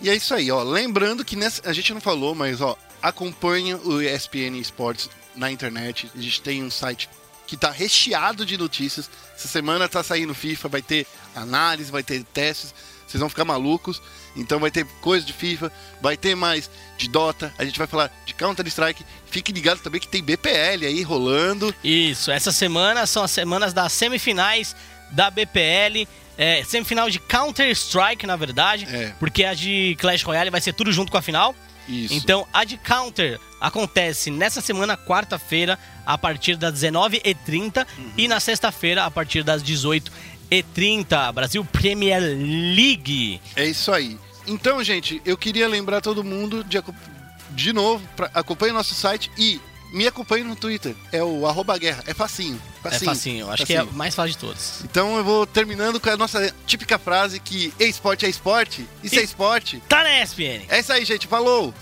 E é isso aí, ó. Lembrando que nessa, a gente não falou, mas ó, acompanha o ESPN Esportes na internet. A gente tem um site que tá recheado de notícias. Essa semana tá saindo FIFA, vai ter análise, vai ter testes. Vocês vão ficar malucos. Então vai ter coisa de FIFA, vai ter mais de Dota. A gente vai falar de Counter Strike. Fique ligado também que tem BPL aí rolando. Isso, essa semana são as semanas das semifinais da BPL. É, semifinal de Counter-Strike, na verdade. É. Porque a de Clash Royale vai ser tudo junto com a final. Isso. Então, a de Counter acontece nessa semana, quarta-feira, a partir das 19h30 e na sexta-feira, a partir das 18h30. Brasil Premier League. É isso aí. Então, gente, eu queria lembrar todo mundo de, de novo, pra, acompanhe nosso site e me acompanhe no Twitter. É o arroba guerra. É facinho. é facinho, acho que é mais fácil de todos. Então eu vou terminando com a nossa típica frase que esporte é esporte, isso é E- esporte. Tá na ESPN. É isso aí, gente. Falou!